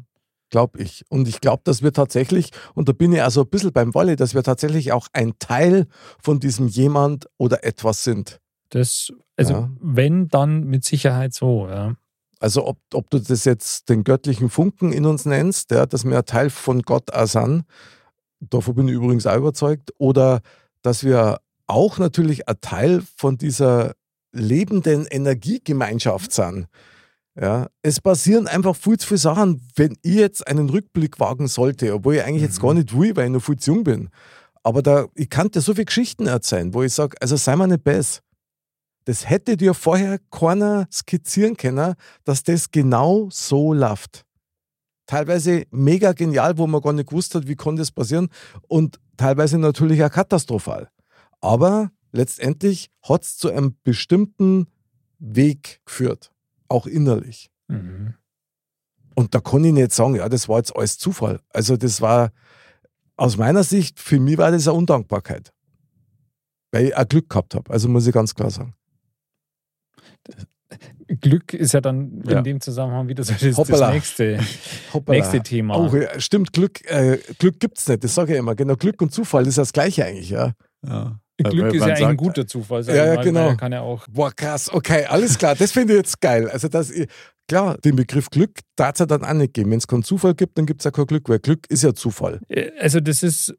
glaube ich. Und ich glaube, dass wir tatsächlich, und da bin ich also ein bisschen beim Wolle, dass wir tatsächlich auch ein Teil von diesem jemand oder etwas sind.
Das, also
Ja.
wenn, dann mit Sicherheit so, ja.
Also ob, ob du das jetzt den göttlichen Funken in uns nennst, ja, dass wir ein Teil von Gott sind, davon bin ich übrigens auch überzeugt, oder dass wir auch natürlich ein Teil von dieser lebenden Energiegemeinschaft sind. Ja, es passieren einfach viel zu viele Sachen, wenn ich jetzt einen Rückblick wagen sollte, obwohl ich eigentlich jetzt
Mhm.
gar nicht will, weil ich noch viel zu jung bin. Aber da, ich kann dir so viele Geschichten erzählen, wo ich sage, also sei mal nicht besser. Das hätte dir vorher keiner skizzieren können, dass das genau so läuft. Teilweise mega genial, wo man gar nicht gewusst hat, wie kann das passieren und teilweise natürlich auch katastrophal. Aber letztendlich hat es zu einem bestimmten Weg geführt, auch innerlich.
Mhm.
Und da kann ich nicht sagen, ja, das war jetzt alles Zufall. Also das war aus meiner Sicht, für mich war das eine Undankbarkeit. Weil ich auch Glück gehabt habe. Also muss ich ganz klar sagen.
Glück ist ja dann
Ja.
in dem Zusammenhang wieder so das, das nächste, nächste Thema.
Oh, ja, stimmt, Glück, äh, Glück gibt es nicht, das sage ich immer. Genau, Glück und Zufall ist das Gleiche eigentlich, ja.
Ja.
Glück ist ja eigentlich ein guter Zufall.
Ja, ja, genau.
Kann ja auch
Boah, krass, okay, alles klar, das finde ich jetzt geil. Also, dass ich, klar, den Begriff Glück darf es ja dann auch nicht geben. Wenn es keinen Zufall gibt, dann gibt es ja kein Glück, weil Glück ist ja Zufall.
Äh, Also das ist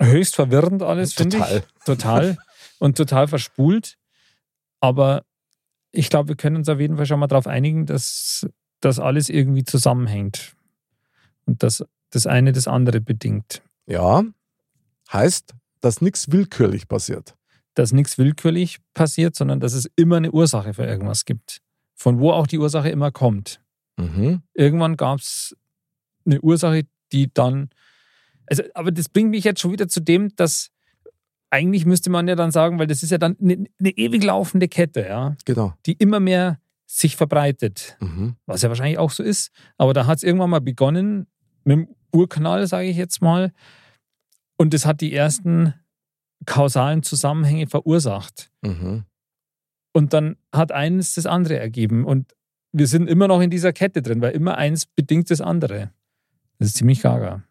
höchst verwirrend alles, finde
Total.
ich. Total. Und total verspult. Aber ich glaube, wir können uns auf jeden Fall schon mal darauf einigen, dass das alles irgendwie zusammenhängt. Und dass das eine das andere bedingt.
Ja, heißt, dass nichts willkürlich passiert.
Dass nichts willkürlich passiert, sondern dass es immer eine Ursache für irgendwas gibt. Von wo auch die Ursache immer kommt.
Mhm.
irgendwann gab es eine Ursache, die dann. Also, aber das bringt mich jetzt schon wieder zu dem, dass eigentlich müsste man ja dann sagen, weil das ist ja dann eine, eine ewig laufende Kette, ja,
Genau.
die immer mehr sich verbreitet,
Mhm.
was ja wahrscheinlich auch so ist. Aber da hat es irgendwann mal begonnen mit dem Urknall, sage ich jetzt mal, und das hat die ersten kausalen Zusammenhänge verursacht.
Mhm.
Und dann hat eines das andere ergeben. Und wir sind immer noch in dieser Kette drin, weil immer eins bedingt das andere. Das ist ziemlich gaga.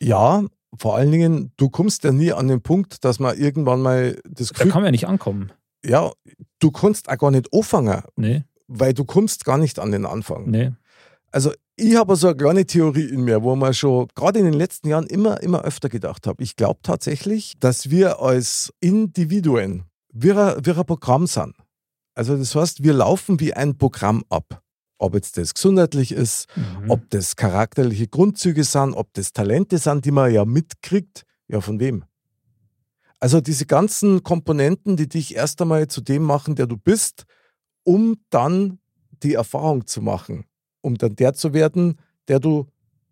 Ja, vor allen Dingen, du kommst ja nie an den Punkt, dass man irgendwann mal das
Da
Gefühl,
kann man ja nicht ankommen.
ja, du kannst auch gar nicht anfangen,
Nee,
weil du kommst gar nicht an den Anfang.
nee.
Also ich habe so eine kleine Theorie in mir, wo man schon gerade in den letzten Jahren immer, immer öfter gedacht habe. Ich glaube tatsächlich, dass wir als Individuen wir, wir ein Programm sind. Also das heißt, wir laufen wie ein Programm ab. Ob jetzt das gesundheitlich ist,
Mhm.
ob das charakterliche Grundzüge sind, ob das Talente sind, die man ja mitkriegt. Ja, von wem? Also diese ganzen Komponenten, die dich erst einmal zu dem machen, der du bist, um dann die Erfahrung zu machen, um dann der zu werden, der du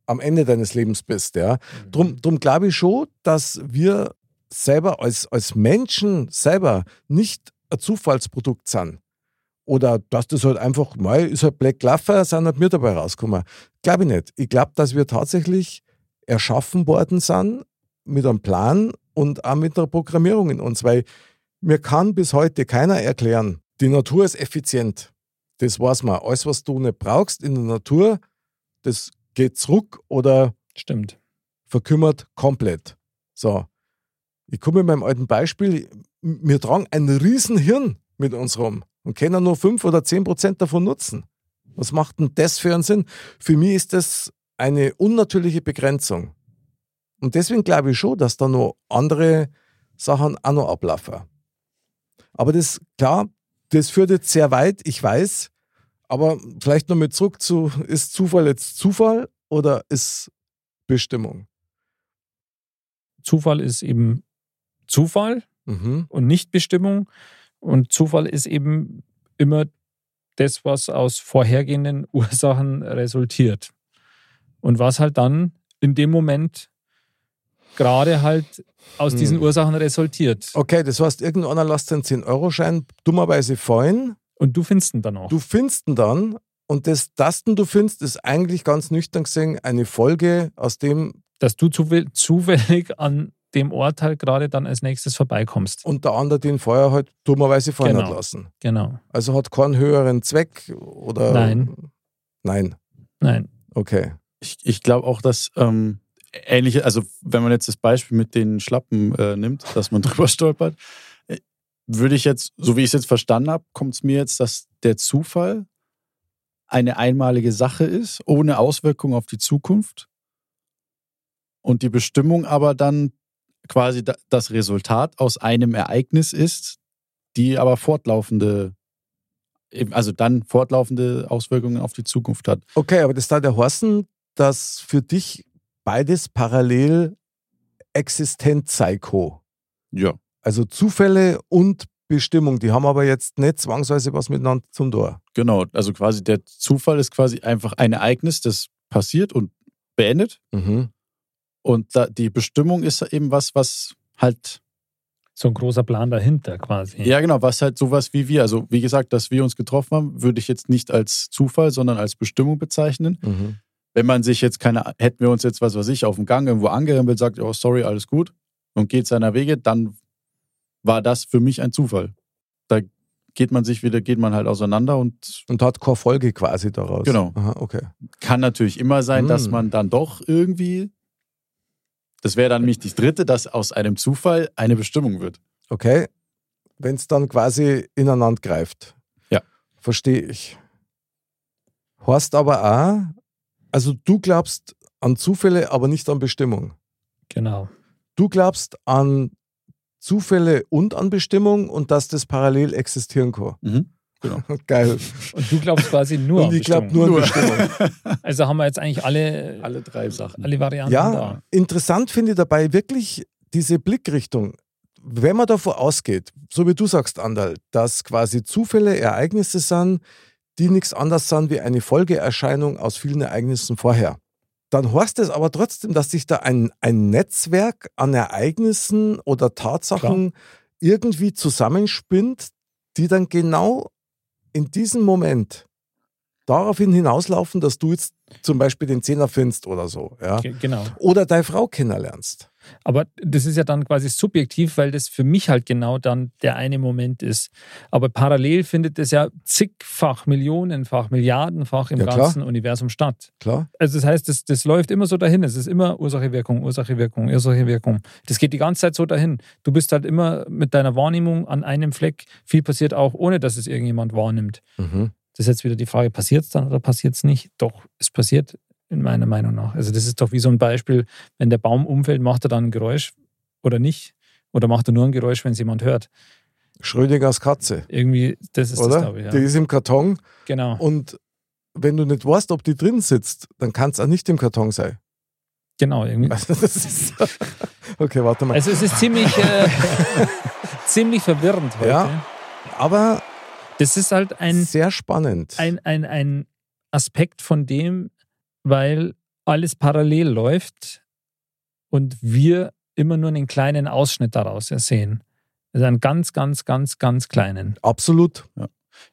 am Ende deines Lebens bist. Ja. Drum, drum glaube ich schon, dass wir selber als, als Menschen selber nicht ein Zufallsprodukt sind. Oder dass das halt einfach, mal ist halt Black Laffer, sind halt mir dabei rausgekommen. Glaube ich nicht. Ich glaube, dass wir tatsächlich erschaffen worden sind mit einem Plan und auch mit einer Programmierung in uns, weil mir kann bis heute keiner erklären, die Natur ist effizient. Das weiß man. Alles, was du nicht brauchst in der Natur, das geht zurück oder
Stimmt.
verkümmert komplett. So. Ich komme mit meinem alten Beispiel, wir tragen ein Riesenhirn mit uns rum und können nur 5 oder 10 Prozent davon nutzen. Was macht denn das für einen Sinn? Für mich ist das eine unnatürliche Begrenzung. Und deswegen glaube ich schon, dass da noch andere Sachen auch noch ablaufen. Aber das, klar, das führt jetzt sehr weit, ich weiß. Aber vielleicht noch mit zurück zu, ist Zufall jetzt Zufall oder ist Bestimmung?
Zufall ist eben Zufall
Mhm.
und nicht Bestimmung. Und Zufall ist eben immer das, was aus vorhergehenden Ursachen resultiert. Und was halt dann in dem Moment gerade halt aus diesen
Hm.
Ursachen resultiert.
Okay, das heißt, irgendeiner lässt den 10-Euro-Schein dummerweise fallen.
Und du findest ihn dann auch.
Du findest ihn dann und das, das den du findest, ist eigentlich ganz nüchtern gesehen eine Folge aus dem
dass du zufäll- zufällig an dem Ort halt gerade dann als nächstes vorbeikommst.
und der andere den vorher halt dummerweise fallen
Genau.
hat lassen.
Genau.
Also hat keinen höheren Zweck oder.
Nein.
Nein,
Nein.
okay.
Ich, ich glaube auch, dass ähm, ähnliche, also wenn man jetzt das Beispiel mit den Schlappen äh, nimmt, dass man drüber stolpert, äh, würde ich jetzt, so wie ich es jetzt verstanden habe, kommt es mir jetzt, dass der Zufall eine einmalige Sache ist, ohne Auswirkung auf die Zukunft. Und die Bestimmung aber dann quasi da- das Resultat aus einem Ereignis ist, die aber fortlaufende, also dann fortlaufende Auswirkungen auf die Zukunft hat.
Okay, aber das da der Horsten, dass für dich beides parallel existent sei co.
Ja.
Also Zufälle und Bestimmung, die haben aber jetzt nicht zwangsweise was miteinander zum Tor.
Genau, also quasi der Zufall ist quasi einfach ein Ereignis, das passiert und beendet.
Mhm.
Und da, die Bestimmung ist eben was, was halt,
So ein großer Plan dahinter quasi.
ja genau, was halt sowas wie wir, also wie gesagt, dass wir uns getroffen haben, würde ich jetzt nicht als Zufall, sondern als Bestimmung bezeichnen.
Mhm.
Wenn man sich jetzt keine, hätten wir uns jetzt, was weiß ich, auf dem Gang irgendwo angerempelt, sagt, oh sorry, alles gut und geht seiner Wege, dann war das für mich ein Zufall. Da geht man sich wieder, geht man halt auseinander und
Und hat keine Folge quasi daraus.
Genau.
Aha, okay.
kann natürlich immer sein, dass
Mm.
man dann doch irgendwie, das wäre dann nämlich die dritte, dass aus einem Zufall eine Bestimmung wird.
Okay. Wenn es dann quasi ineinander greift.
Ja.
Verstehe ich. Horst aber auch, also du glaubst an Zufälle, aber nicht an Bestimmung.
Genau.
Du glaubst an Zufälle und an Bestimmung und dass das parallel existieren kann. Geil.
Und du glaubst quasi nur
und ich glaube nur Bestimmung.
Also haben wir jetzt eigentlich alle,
Alle drei Sachen.
alle Varianten
Ja,
da.
interessant finde ich dabei wirklich diese Blickrichtung. Wenn man davon ausgeht, so wie du sagst, Andal, dass quasi Zufälle Ereignisse sind, die nichts anderes sind wie eine Folgeerscheinung aus vielen Ereignissen vorher. Dann heißt es aber trotzdem, dass sich da ein, ein Netzwerk an Ereignissen oder Tatsachen irgendwie zusammenspinnt, die dann genau in diesem Moment daraufhin hinauslaufen, dass du jetzt zum Beispiel den Zehner findest oder so. Ja?
Ge- Genau.
oder deine Frau kennenlernst.
Aber das ist ja dann quasi subjektiv, weil das für mich halt genau dann der eine Moment ist. Aber parallel findet es ja zigfach, millionenfach, milliardenfach im
Ja, klar.
ganzen Universum statt.
Klar?
Also das heißt, das, das läuft immer so dahin. Es ist immer Ursache, Wirkung, Ursache, Wirkung, Ursache, Wirkung. Das geht die ganze Zeit so dahin. Du bist halt immer mit deiner Wahrnehmung an einem Fleck. Viel passiert auch, ohne dass es irgendjemand wahrnimmt.
Mhm.
Das ist jetzt wieder die Frage, passiert es dann oder passiert es nicht? Doch, es passiert in meiner Meinung nach. Also das ist doch wie so ein Beispiel, wenn der Baum umfällt, macht er dann ein Geräusch oder nicht? Oder macht er nur ein Geräusch, wenn es jemand hört?
Schrödingers Katze,
Irgendwie, das ist das,
oder?
glaube ich.
Die
Ja.
ist im Karton
Genau,
und wenn du nicht weißt, ob die drin sitzt, dann kann es auch nicht im Karton sein.
genau. Irgendwie.
Also das ist okay, warte mal.
Also es ist ziemlich, äh, ziemlich verwirrend heute.
Ja. Aber
Das ist halt ein,
sehr spannend.
ein, ein, ein Aspekt von dem, weil alles parallel läuft und wir immer nur einen kleinen Ausschnitt daraus sehen. Also einen ganz, ganz, ganz, ganz kleinen.
Absolut.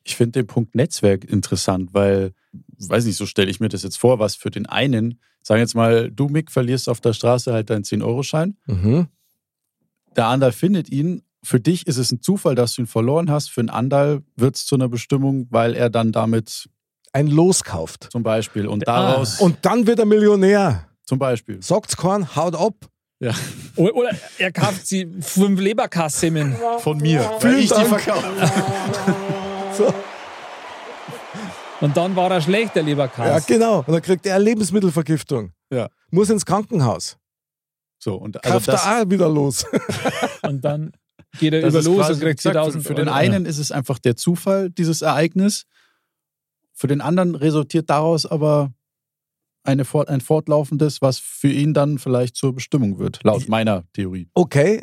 Ich finde den Punkt Netzwerk interessant, weil, weiß nicht, so stelle ich mir das jetzt vor, was für den einen, sagen jetzt mal, du Mick verlierst auf der Straße halt deinen 10-Euro-Schein,
Mhm.
der Andal findet ihn, für dich ist es ein Zufall, dass du ihn verloren hast, für den Andal wird es zu einer Bestimmung, weil er dann damit
Ein Los kauft.
zum Beispiel und
Ah.
daraus,
Und dann wird er Millionär.
zum Beispiel,
Sagt's kein, haut ab.
ja,
Oder, oder er kauft sie fünf Leberkassemmen.
von mir,
Vielen
weil ich die
Dank.
verkaufe.
So.
Und dann war er schlecht, der
Ja,
Leberkass.
genau. Und dann kriegt er eine Lebensmittelvergiftung.
Ja.
Muss ins Krankenhaus.
So, und also
Kauft er auch wieder los.
Und dann geht er
Das
über los und kriegt
wie gesagt,
1000
für, für den
Euro.
einen ist es einfach der Zufall, dieses Ereignis. Für den anderen resultiert daraus aber eine fort, ein fortlaufendes, was für ihn dann vielleicht zur Bestimmung wird, laut meiner Theorie.
Okay.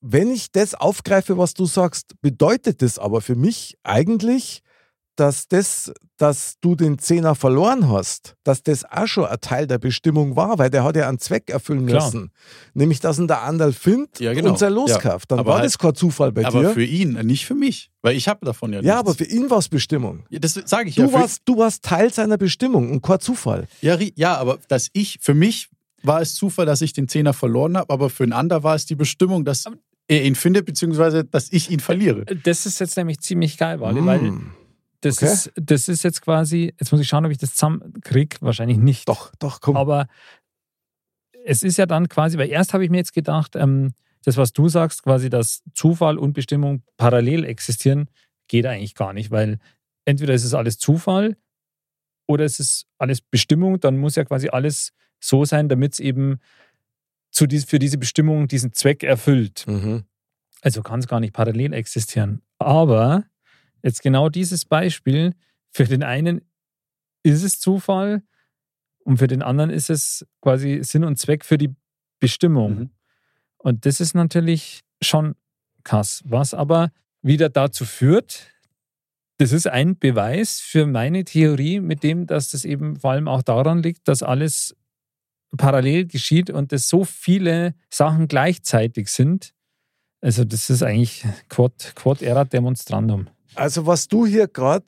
Wenn ich das aufgreife, was du sagst, bedeutet das aber für mich eigentlich, dass das, dass du den Zehner verloren hast, dass das auch schon ein Teil der Bestimmung war, weil der hat ja einen Zweck erfüllen
Klar.
müssen. Nämlich, dass ihn der Anderl findet
Ja, genau.
und sein Los
Ja.
kauft. Dann
Aber
war
halt-
das kein Zufall bei
aber
dir.
für ihn, nicht für mich, weil ich habe davon ja nichts.
ja, aber für ihn war es Bestimmung.
Ja, das sage ich
Du,
ja.
Warst, du warst Teil seiner Bestimmung und kein Zufall.
ja, ja, aber dass ich, für mich war es Zufall, dass ich den Zehner verloren habe, aber für einen anderen war es die Bestimmung, dass er ihn findet, beziehungsweise dass ich ihn verliere.
Das ist jetzt nämlich ziemlich geil, Wally, weil
Mm.
Das,
Okay.
ist, das ist jetzt quasi, jetzt muss ich schauen, ob ich das zusammenkriege. Wahrscheinlich nicht.
Doch, doch, komm.
Aber es ist ja dann quasi, weil erst habe ich mir jetzt gedacht, ähm, das, was du sagst, quasi, dass Zufall und Bestimmung parallel existieren, geht eigentlich gar nicht, weil entweder ist es alles Zufall oder es ist alles Bestimmung, dann muss ja quasi alles so sein, damit es eben zu dies, für diese Bestimmung diesen Zweck erfüllt.
Mhm.
Also kann es gar nicht parallel existieren. Aber jetzt genau dieses Beispiel, für den einen ist es Zufall und für den anderen ist es quasi Sinn und Zweck für die Bestimmung.
Mhm.
Und das ist natürlich schon krass. Was aber wieder dazu führt, das ist ein Beweis für meine Theorie, mit dem, dass das eben vor allem auch daran liegt, dass alles parallel geschieht und dass so viele Sachen gleichzeitig sind. Also das ist eigentlich Quod, quod erat demonstrandum.
Also, was du hier gerade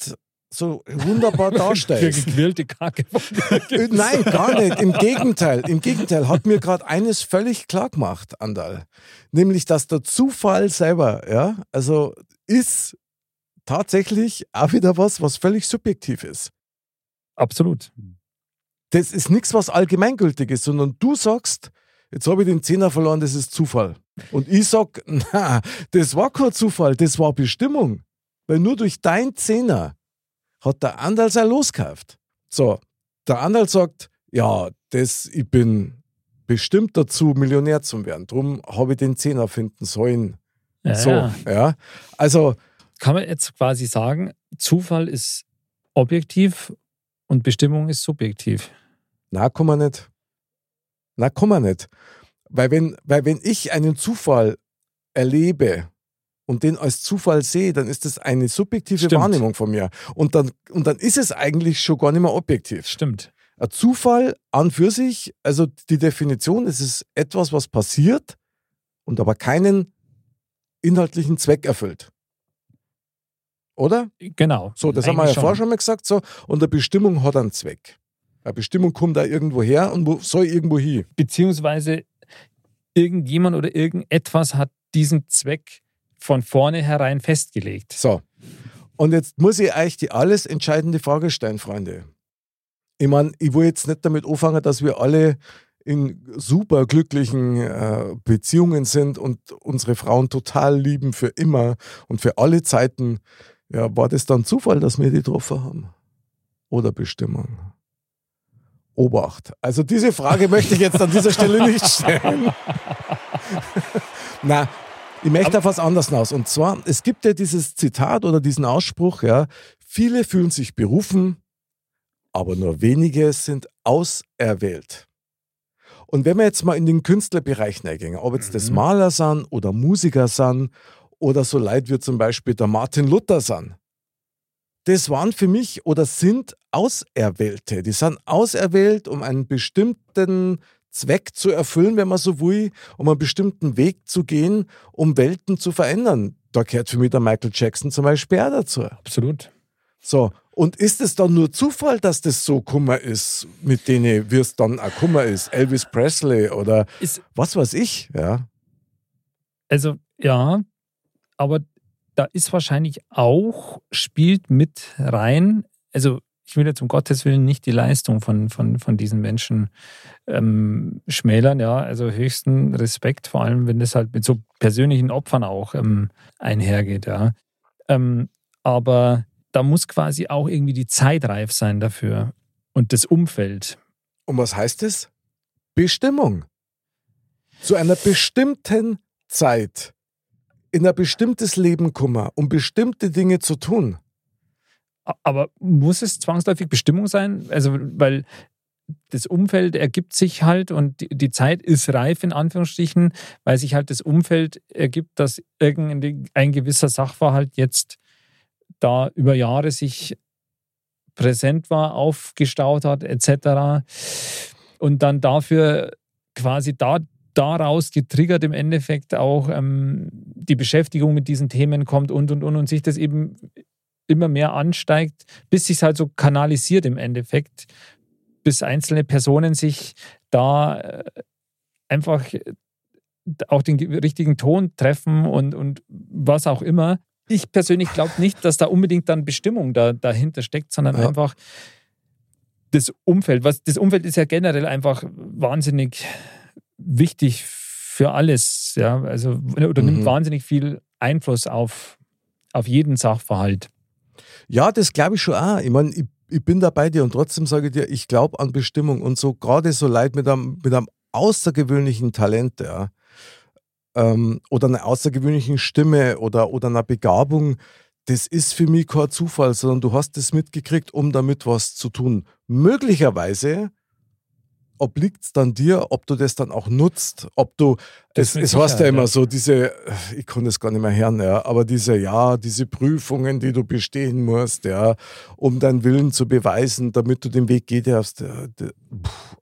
so wunderbar
Für
darstellst.
gequirlte Kacke.
Nein, gar nicht. Im Gegenteil. Im Gegenteil hat mir gerade eines völlig klar gemacht, Andal. Nämlich, dass der Zufall selber, ja, also ist tatsächlich auch wieder was, was völlig subjektiv ist.
Absolut.
Das ist nichts, was allgemeingültig ist, sondern du sagst, jetzt habe ich den Zehner verloren, das ist Zufall. Und ich sag, na, das war kein Zufall, das war Bestimmung. Weil nur durch dein Zehner hat der Andal sein Los gekauft. So, der Andal sagt, ja, das, ich bin bestimmt dazu, Millionär zu werden. Drum habe ich den Zehner finden sollen.
Ja,
so,
ja.
ja. Also,
Kann man jetzt quasi sagen, Zufall ist objektiv und Bestimmung ist subjektiv.
Na, kann man nicht. Na, kann man nicht. Weil wenn, weil wenn ich einen Zufall erlebe und den als Zufall sehe, dann ist das eine subjektive
Stimmt.
Wahrnehmung von mir. Und dann, und dann ist es eigentlich schon gar nicht mehr objektiv.
Stimmt.
Ein Zufall an für sich, also die Definition, es ist etwas, was passiert und aber keinen inhaltlichen Zweck erfüllt. Oder?
Genau.
So, das haben wir ja
Eigentlich
vorher schon mal gesagt. So. Und eine Bestimmung hat einen Zweck. Eine Bestimmung kommt da irgendwo her und soll irgendwo hin.
Beziehungsweise irgendjemand oder irgendetwas hat diesen Zweck von vornherein festgelegt.
So. Und jetzt muss ich euch die alles entscheidende Frage stellen, Freunde. Ich meine, ich will jetzt nicht damit anfangen, dass wir alle in super glücklichen äh, Beziehungen sind und unsere Frauen total lieben für immer und für alle Zeiten. Ja, war das dann Zufall, dass wir die getroffen haben? Oder Bestimmung? Obacht. Also diese Frage möchte ich jetzt an dieser Stelle nicht stellen. Na, ich möchte auf was anderes hinaus. Und zwar, es gibt ja dieses Zitat oder diesen Ausspruch, ja, viele fühlen sich berufen, aber nur wenige sind auserwählt. Und wenn wir jetzt mal in den Künstlerbereich reingehen, ob jetzt das
Mhm.
Maler sind oder Musiker sind oder so Leute wie zum Beispiel der Martin Luther sind, das waren für mich oder sind Auserwählte. Die sind auserwählt, um einen bestimmten Zweck zu erfüllen, wenn man so will, um einen bestimmten Weg zu gehen, um Welten zu verändern. Da gehört für mich der Michael Jackson zum Beispiel auch dazu.
Absolut.
So, und ist es dann nur Zufall, dass das so Kummer ist, mit denen wie es dann auch Kummer ist? Elvis Presley oder
Ist,
was weiß ich, ja.
also ja, aber da ist wahrscheinlich auch, spielt mit rein, also ich will jetzt um Gottes Willen nicht die Leistung von, von, von diesen Menschen ähm, schmälern, ja, also höchsten Respekt, vor allem wenn das halt mit so persönlichen Opfern auch ähm, einhergeht, ja. Ähm, aber da muss quasi auch irgendwie die Zeit reif sein dafür und das Umfeld.
Und was heißt es? Bestimmung. Zu einer bestimmten Zeit, in ein bestimmtes Leben kommen, um bestimmte Dinge zu tun.
Aber muss es zwangsläufig Bestimmung sein? Also, weil das Umfeld ergibt sich halt und die, die Zeit ist reif, in Anführungsstrichen, weil sich halt das Umfeld ergibt, dass irgendein ein gewisser Sachverhalt jetzt da über Jahre sich präsent war, aufgestaut hat, etc. Und dann dafür quasi da, daraus getriggert im Endeffekt auch ähm, die Beschäftigung mit diesen Themen kommt und und und und sich das eben immer mehr ansteigt, bis sich halt so kanalisiert im Endeffekt, bis einzelne Personen sich da äh, einfach äh, auch den ge- richtigen Ton treffen und, und was auch immer. ich persönlich glaube nicht, dass da unbedingt dann Bestimmung da, dahinter steckt, sondern
Ja.
einfach das Umfeld. Was, das Umfeld ist ja generell einfach wahnsinnig wichtig für alles. Ja? Also, oder nimmt
Mhm.
wahnsinnig viel Einfluss auf, auf jeden Sachverhalt.
Ja, das glaube ich schon auch. Ich meine, ich, ich bin da bei dir und trotzdem sage ich dir, ich glaube an Bestimmung und so gerade so Leute mit einem, mit einem außergewöhnlichen Talent, ja, ähm, oder einer außergewöhnlichen Stimme oder, oder einer Begabung, das ist für mich kein Zufall, sondern du hast das mitgekriegt, um damit was zu tun. Möglicherweise obliegt es dann dir, ob du das dann auch nutzt, ob du,
Das
es,
mit
es heißt ja immer
ja.
so, diese, ich kann das gar nicht mehr hören, ja, aber diese, ja, diese Prüfungen, die du bestehen musst, ja, um deinen Willen zu beweisen, damit du den Weg gehen darfst, ja,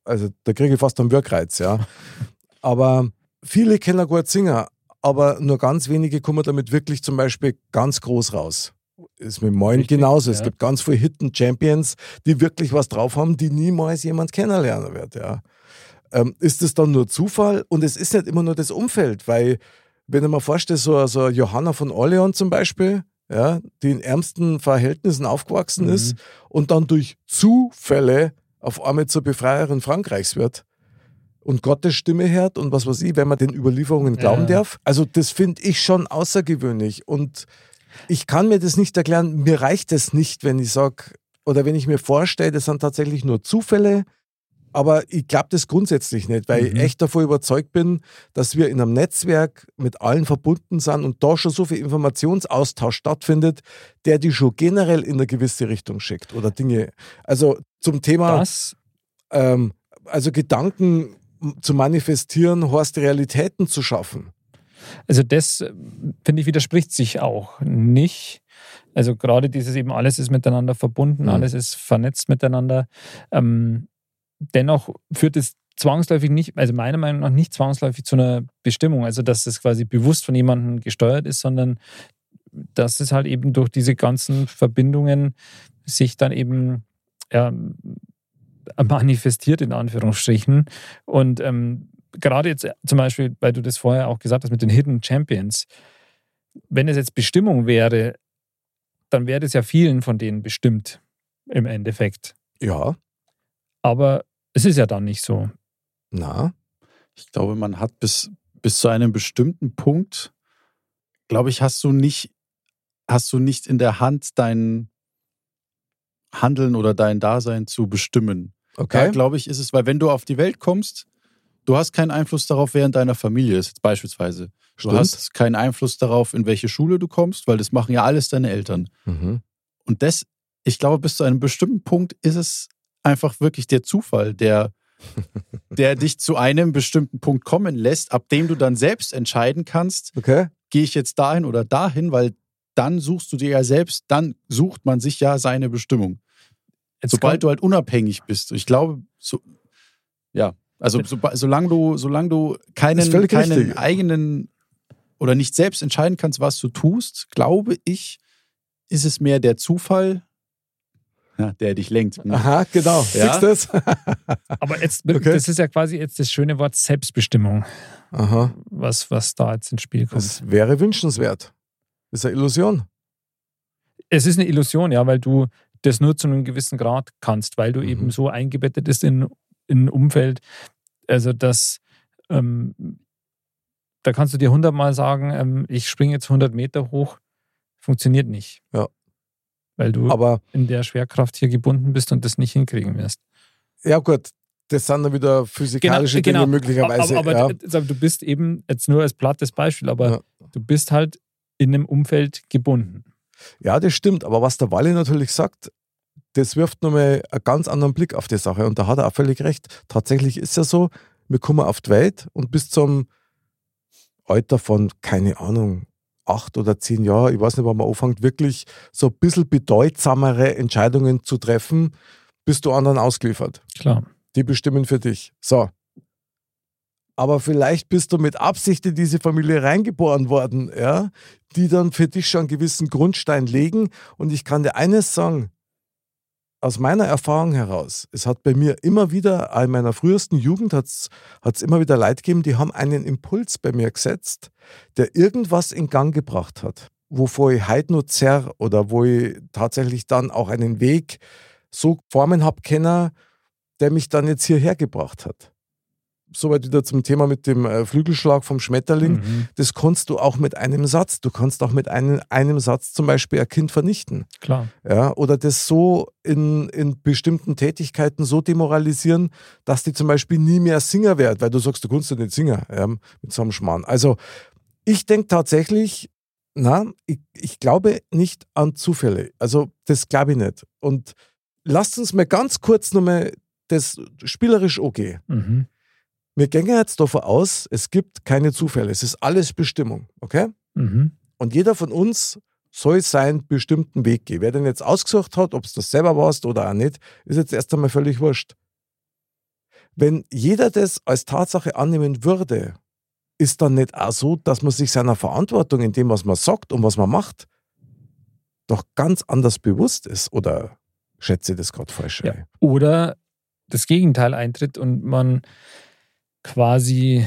also da kriege ich fast einen Wirkreiz, ja. Aber viele können gut singen, aber nur ganz wenige kommen damit wirklich zum Beispiel ganz groß raus. Ist mit Moin
Richtig,
genauso. Es
ja.
gibt ganz viele Hidden Champions, die wirklich was drauf haben, die niemals jemand kennenlernen wird. Ja. Ähm, ist es dann nur Zufall? Und es ist nicht immer nur das Umfeld, weil, wenn ich mir vorstelle, so, so Johanna von Orleans zum Beispiel, ja, die in ärmsten Verhältnissen aufgewachsen
Mhm.
ist und dann durch Zufälle auf einmal zur Befreierin Frankreichs wird und Gottes Stimme hört und was weiß ich, wenn man den Überlieferungen glauben
Ja.
darf. Also das finde ich schon außergewöhnlich und ich kann mir das nicht erklären. Mir reicht es nicht, wenn ich sage oder wenn ich mir vorstelle, das sind tatsächlich nur Zufälle. Aber ich glaube das grundsätzlich nicht, weil ich
Mhm.
echt davon überzeugt bin, dass wir in einem Netzwerk mit allen verbunden sind und da schon so viel Informationsaustausch stattfindet, der die schon generell in eine gewisse Richtung schickt oder Dinge. Also zum Thema ähm, also Gedanken zu manifestieren, heißt Realitäten zu schaffen.
Also das, äh, finde ich, widerspricht sich auch nicht. Also gerade dieses eben, alles ist miteinander verbunden,
Mhm.
alles ist vernetzt miteinander. Ähm, dennoch führt es zwangsläufig nicht, also meiner Meinung nach nicht zwangsläufig zu einer Bestimmung, also dass es quasi bewusst von jemandem gesteuert ist, sondern dass es halt eben durch diese ganzen Verbindungen sich dann eben ja, manifestiert, in Anführungsstrichen. Und ähm, gerade jetzt zum Beispiel, weil du das vorher auch gesagt hast mit den Hidden Champions, wenn es jetzt Bestimmung wäre, dann wäre es ja vielen von denen bestimmt im Endeffekt.
Ja,
Aber es ist ja dann nicht so.
na,
Ich glaube, man hat bis, bis zu einem bestimmten Punkt, glaube ich, hast du nicht, hast du nicht in der Hand, dein Handeln oder dein Dasein zu bestimmen. Da,
okay.
glaube ich, ist es, weil wenn du auf die Welt kommst, du hast keinen Einfluss darauf, wer in deiner Familie ist, jetzt beispielsweise. Du
Stimmt.
hast keinen Einfluss darauf, in welche Schule du kommst, weil das machen ja alles deine Eltern.
Mhm.
Und das, ich glaube, bis zu einem bestimmten Punkt ist es einfach wirklich der Zufall, der, der dich zu einem bestimmten Punkt kommen lässt, ab dem du dann selbst entscheiden kannst,
Okay.
gehe ich jetzt dahin oder dahin, weil dann suchst du dir ja selbst, dann sucht man sich ja seine Bestimmung.
Jetzt
Sobald du halt unabhängig bist. Ich glaube, so, ja, also so, solange du, solange du keinen, keinen
richtig.
eigenen oder nicht selbst entscheiden kannst, was du tust, glaube ich, ist es mehr der Zufall, ja, der dich lenkt.
Aha, genau.
Ja.
Siehst du das?
Aber jetzt,
Okay.
das ist ja quasi jetzt das schöne Wort Selbstbestimmung,
Aha.
was, was da jetzt ins Spiel kommt.
Das wäre wünschenswert. Das ist eine Illusion.
es ist eine Illusion, ja, weil du das nur zu einem gewissen Grad kannst, weil du
Mhm.
eben so eingebettet bist in, in ein Umfeld, also dass ähm, da kannst du dir hundertmal sagen, ähm, ich springe jetzt 100 Meter hoch, funktioniert nicht.
Ja.
Weil du
Aber
in der Schwerkraft hier gebunden bist und das nicht hinkriegen wirst.
ja gut, das sind dann wieder physikalische Dinge möglicherweise.
Aber,
ja.
aber also du bist eben, jetzt nur als plattes Beispiel, aber
Ja.
du bist halt in einem Umfeld gebunden.
ja, das stimmt. Aber was der Walle natürlich sagt, das wirft nochmal einen ganz anderen Blick auf die Sache. Und da hat er auch völlig recht. Tatsächlich ist ja so, wir kommen auf die Welt und bis zum Alter von, keine Ahnung, acht oder zehn Jahren, ich weiß nicht, wann man anfängt, wirklich so ein bisschen bedeutsamere Entscheidungen zu treffen, bist du anderen ausgeliefert.
Klar.
Die bestimmen für dich. So. Aber vielleicht bist du mit Absicht in diese Familie reingeboren worden, ja, die dann für dich schon einen gewissen Grundstein legen. Und ich kann dir eines sagen, aus meiner Erfahrung heraus, es hat bei mir immer wieder, in meiner frühesten Jugend hat es immer wieder Leute gegeben, die haben einen Impuls bei mir gesetzt, der irgendwas in Gang gebracht hat. wovor ich heute nur zerr oder wo ich tatsächlich dann auch einen Weg so formen habe können, der mich dann jetzt hierher gebracht hat. Soweit wieder zum Thema mit dem äh, Flügelschlag vom Schmetterling.
Mhm.
Das kannst du auch mit einem Satz. Du kannst auch mit einem, einem Satz zum Beispiel ein Kind vernichten.
Klar.
Ja, oder das so in, in bestimmten Tätigkeiten so demoralisieren, dass die zum Beispiel nie mehr Singer wird, weil du sagst, du kannst ja nicht singen ja, mit so einem Schmarrn. Also ich denke tatsächlich, na, ich, ich glaube nicht an Zufälle. Also das glaube ich nicht. Und lasst uns mal ganz kurz nochmal das spielerisch okay.
Mhm.
Wir gehen jetzt davon aus, es gibt keine Zufälle. Es ist alles Bestimmung, okay?
Mhm.
Und jeder von uns soll seinen bestimmten Weg gehen. Wer den jetzt ausgesucht hat, ob es das selber warst oder auch nicht, ist jetzt erst einmal völlig wurscht. Wenn jeder das als Tatsache annehmen würde, ist dann nicht auch so, dass man sich seiner Verantwortung in dem, was man sagt und was man macht, doch ganz anders bewusst ist? Oder schätze ich das gerade falsch?
Ja. Oder das Gegenteil eintritt und man quasi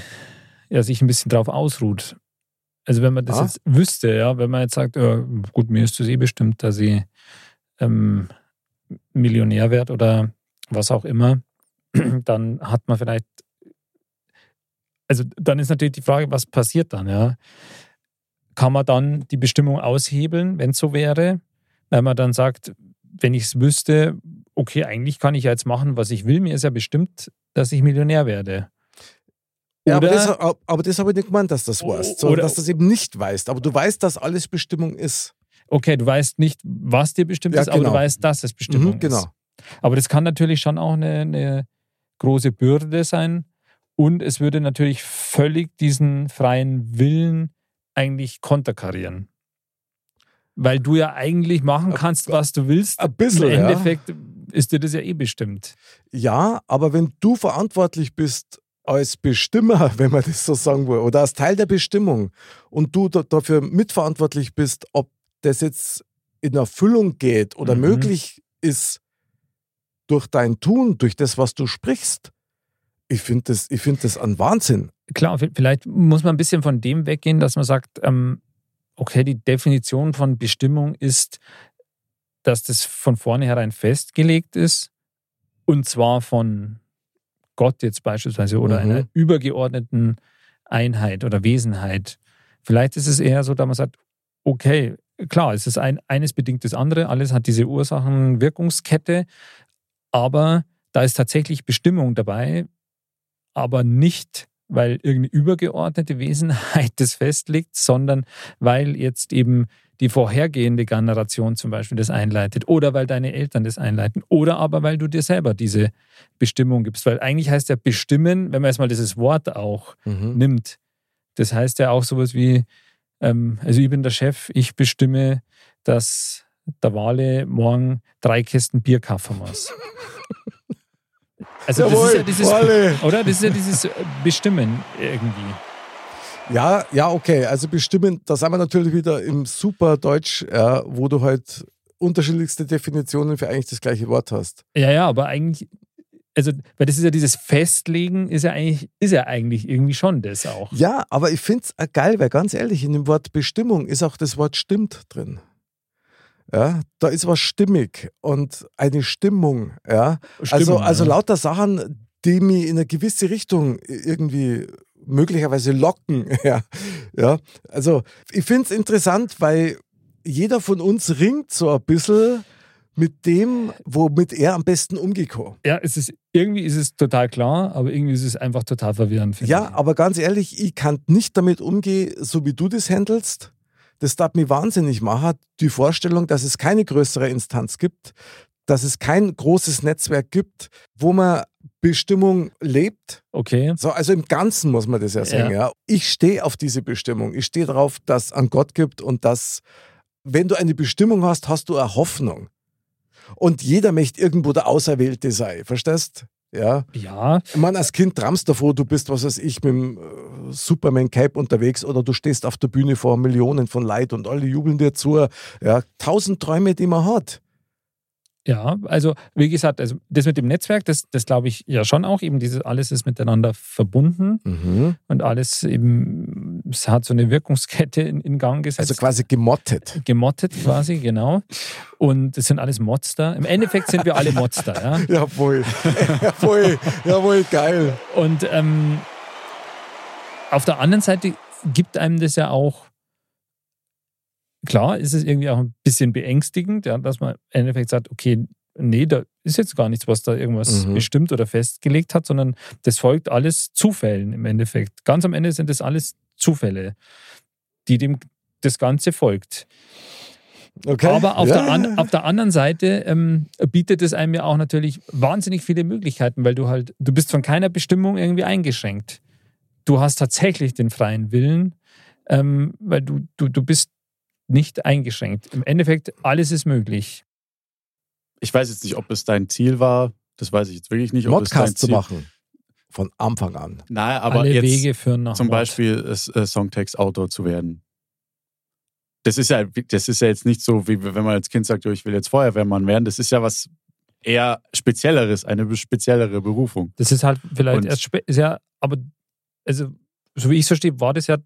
ja, sich ein bisschen drauf ausruht. Also wenn man das
Ah.
jetzt wüsste, ja, wenn man jetzt sagt, ja, gut, mir ist das eh bestimmt, dass ich ähm, Millionär werde oder was auch immer, dann hat man vielleicht, also dann ist natürlich die Frage, was passiert dann, ja? Kann man dann die Bestimmung aushebeln, wenn es so wäre, weil man dann sagt, wenn ich es wüsste, okay, eigentlich kann ich ja jetzt machen, was ich will, mir ist ja bestimmt, dass ich Millionär werde.
Ja, aber das, aber das habe ich nicht gemeint, dass das weißt, sondern
Oder-
dass du das eben nicht weißt. Aber du weißt, dass alles Bestimmung ist.
Okay, du weißt nicht, was dir bestimmt
Ja,
ist, aber
genau.
du weißt, dass es Bestimmung
Mhm, genau.
ist. Aber das kann natürlich schon auch eine, eine große Bürde sein. Und es würde natürlich völlig diesen freien Willen eigentlich konterkarieren. Weil du ja eigentlich machen kannst, was du willst.
Ein bisschen,
Im
ja.
Endeffekt ist dir das ja eh bestimmt.
Ja, aber wenn du verantwortlich bist als Bestimmer, wenn man das so sagen will, oder als Teil der Bestimmung und du da, dafür mitverantwortlich bist, ob das jetzt in Erfüllung geht oder
Mhm.
möglich ist durch dein Tun, durch das, was du sprichst, ich finde das, ich find das ein Wahnsinn.
Klar, vielleicht muss man ein bisschen von dem weggehen, dass man sagt, ähm, okay, die Definition von Bestimmung ist, dass das von vornherein festgelegt ist und zwar von Gott jetzt beispielsweise oder
Mhm.
einer übergeordneten Einheit oder Wesenheit. Vielleicht ist es eher so, dass man sagt, okay, klar, es ist ein, eines bedingt das andere, alles hat diese Ursachen-Wirkungskette, aber da ist tatsächlich Bestimmung dabei, aber nicht, weil irgendeine übergeordnete Wesenheit das festlegt, sondern weil jetzt eben die vorhergehende Generation zum Beispiel das einleitet oder weil deine Eltern das einleiten oder aber weil du dir selber diese Bestimmung gibst. Weil eigentlich heißt ja bestimmen, wenn man jetzt mal dieses Wort auch
Mhm.
nimmt, das heißt ja auch sowas wie, ähm, also ich bin der Chef, ich bestimme, dass der Wale morgen drei Kästen Bier kaufen muss. Also das ist ja dieses,
Wale.
oder? Das ist ja dieses Bestimmen irgendwie.
Ja, ja, okay. Also bestimmen, da sind wir natürlich wieder im super Deutsch, ja, wo du halt unterschiedlichste Definitionen für eigentlich das gleiche Wort hast.
Ja, ja, aber eigentlich, also, weil das ist ja dieses Festlegen, ist ja eigentlich, ist ja eigentlich irgendwie schon das auch.
Ja, aber ich finde es geil, weil ganz ehrlich, in dem Wort Bestimmung ist auch das Wort stimmt drin. Ja, da ist was stimmig und eine Stimmung. Ja, also,
Stimmung,
also
ja.
lauter Sachen, die mich in eine gewisse Richtung irgendwie möglicherweise locken. Ja, ja. also ich finde es interessant, weil jeder von uns ringt so ein bisschen mit dem, womit er am besten umgekommen.
Ja, es ist, irgendwie ist es total klar, aber irgendwie ist es einfach total verwirrend.
Ja,
ich.
aber ganz ehrlich, ich kann nicht damit umgehen, so wie du das handelst. Das darf mich wahnsinnig machen, die Vorstellung, dass es keine größere Instanz gibt, dass es kein großes Netzwerk gibt, wo man Bestimmung lebt.
Okay.
So, also im Ganzen muss man das ja sagen. Ja. Ich stehe auf diese Bestimmung. Ich stehe darauf, dass es einen Gott gibt und dass, wenn du eine Bestimmung hast, hast du eine Hoffnung. Und jeder möchte irgendwo der Auserwählte sein. Verstehst? Ja.
Ja,
meine, als Kind träumst davor, du bist, was weiß ich, mit dem äh, Superman-Cape unterwegs oder du stehst auf der Bühne vor Millionen von Leid und alle jubeln dir zu. Ja, tausend Träume, die man hat.
Ja, also wie gesagt, also das mit dem Netzwerk, das, das glaube ich ja schon auch. Eben dieses alles ist miteinander verbunden
Mhm.
und alles eben, es hat so eine Wirkungskette in, in Gang gesetzt.
Also quasi gemottet.
gemottet quasi, genau. Und das sind alles Monster. Im Endeffekt sind wir alle Monster, ja.
Jawohl. jawohl. Jawohl, geil.
Und ähm, auf der anderen Seite gibt einem das ja auch, klar, ist es irgendwie auch ein bisschen beängstigend, ja, dass man im Endeffekt sagt, okay, nee, da ist jetzt gar nichts, was da irgendwas
Mhm.
bestimmt oder festgelegt hat, sondern das folgt alles Zufällen im Endeffekt. Ganz am Ende sind das alles Zufälle, die dem das Ganze folgt.
Okay.
Aber auf,
ja.
der an, auf der anderen Seite ähm, bietet es einem ja auch natürlich wahnsinnig viele Möglichkeiten, weil du halt, du bist von keiner Bestimmung irgendwie eingeschränkt. Du hast tatsächlich den freien Willen, ähm, weil du, du, du bist nicht eingeschränkt. Im Endeffekt, alles ist möglich.
Ich weiß jetzt nicht, ob es dein Ziel war. Das weiß ich jetzt wirklich nicht. Ob dein
Modcast zu
Ziel
machen. Von Anfang an.
Nein, aber
Alle
jetzt
Wege führen nach
zum
Mord.
Beispiel es- äh, Songtext-Autor zu werden. Das ist ja, das ist ja jetzt nicht so, wie wenn man als Kind sagt, "Jo, ich will jetzt Feuerwehrmann werden. Das ist ja was eher Spezielleres, eine speziellere Berufung.
Das ist halt vielleicht
Und-
erst spät, ist ja, aber also, so wie ich es verstehe, war das ja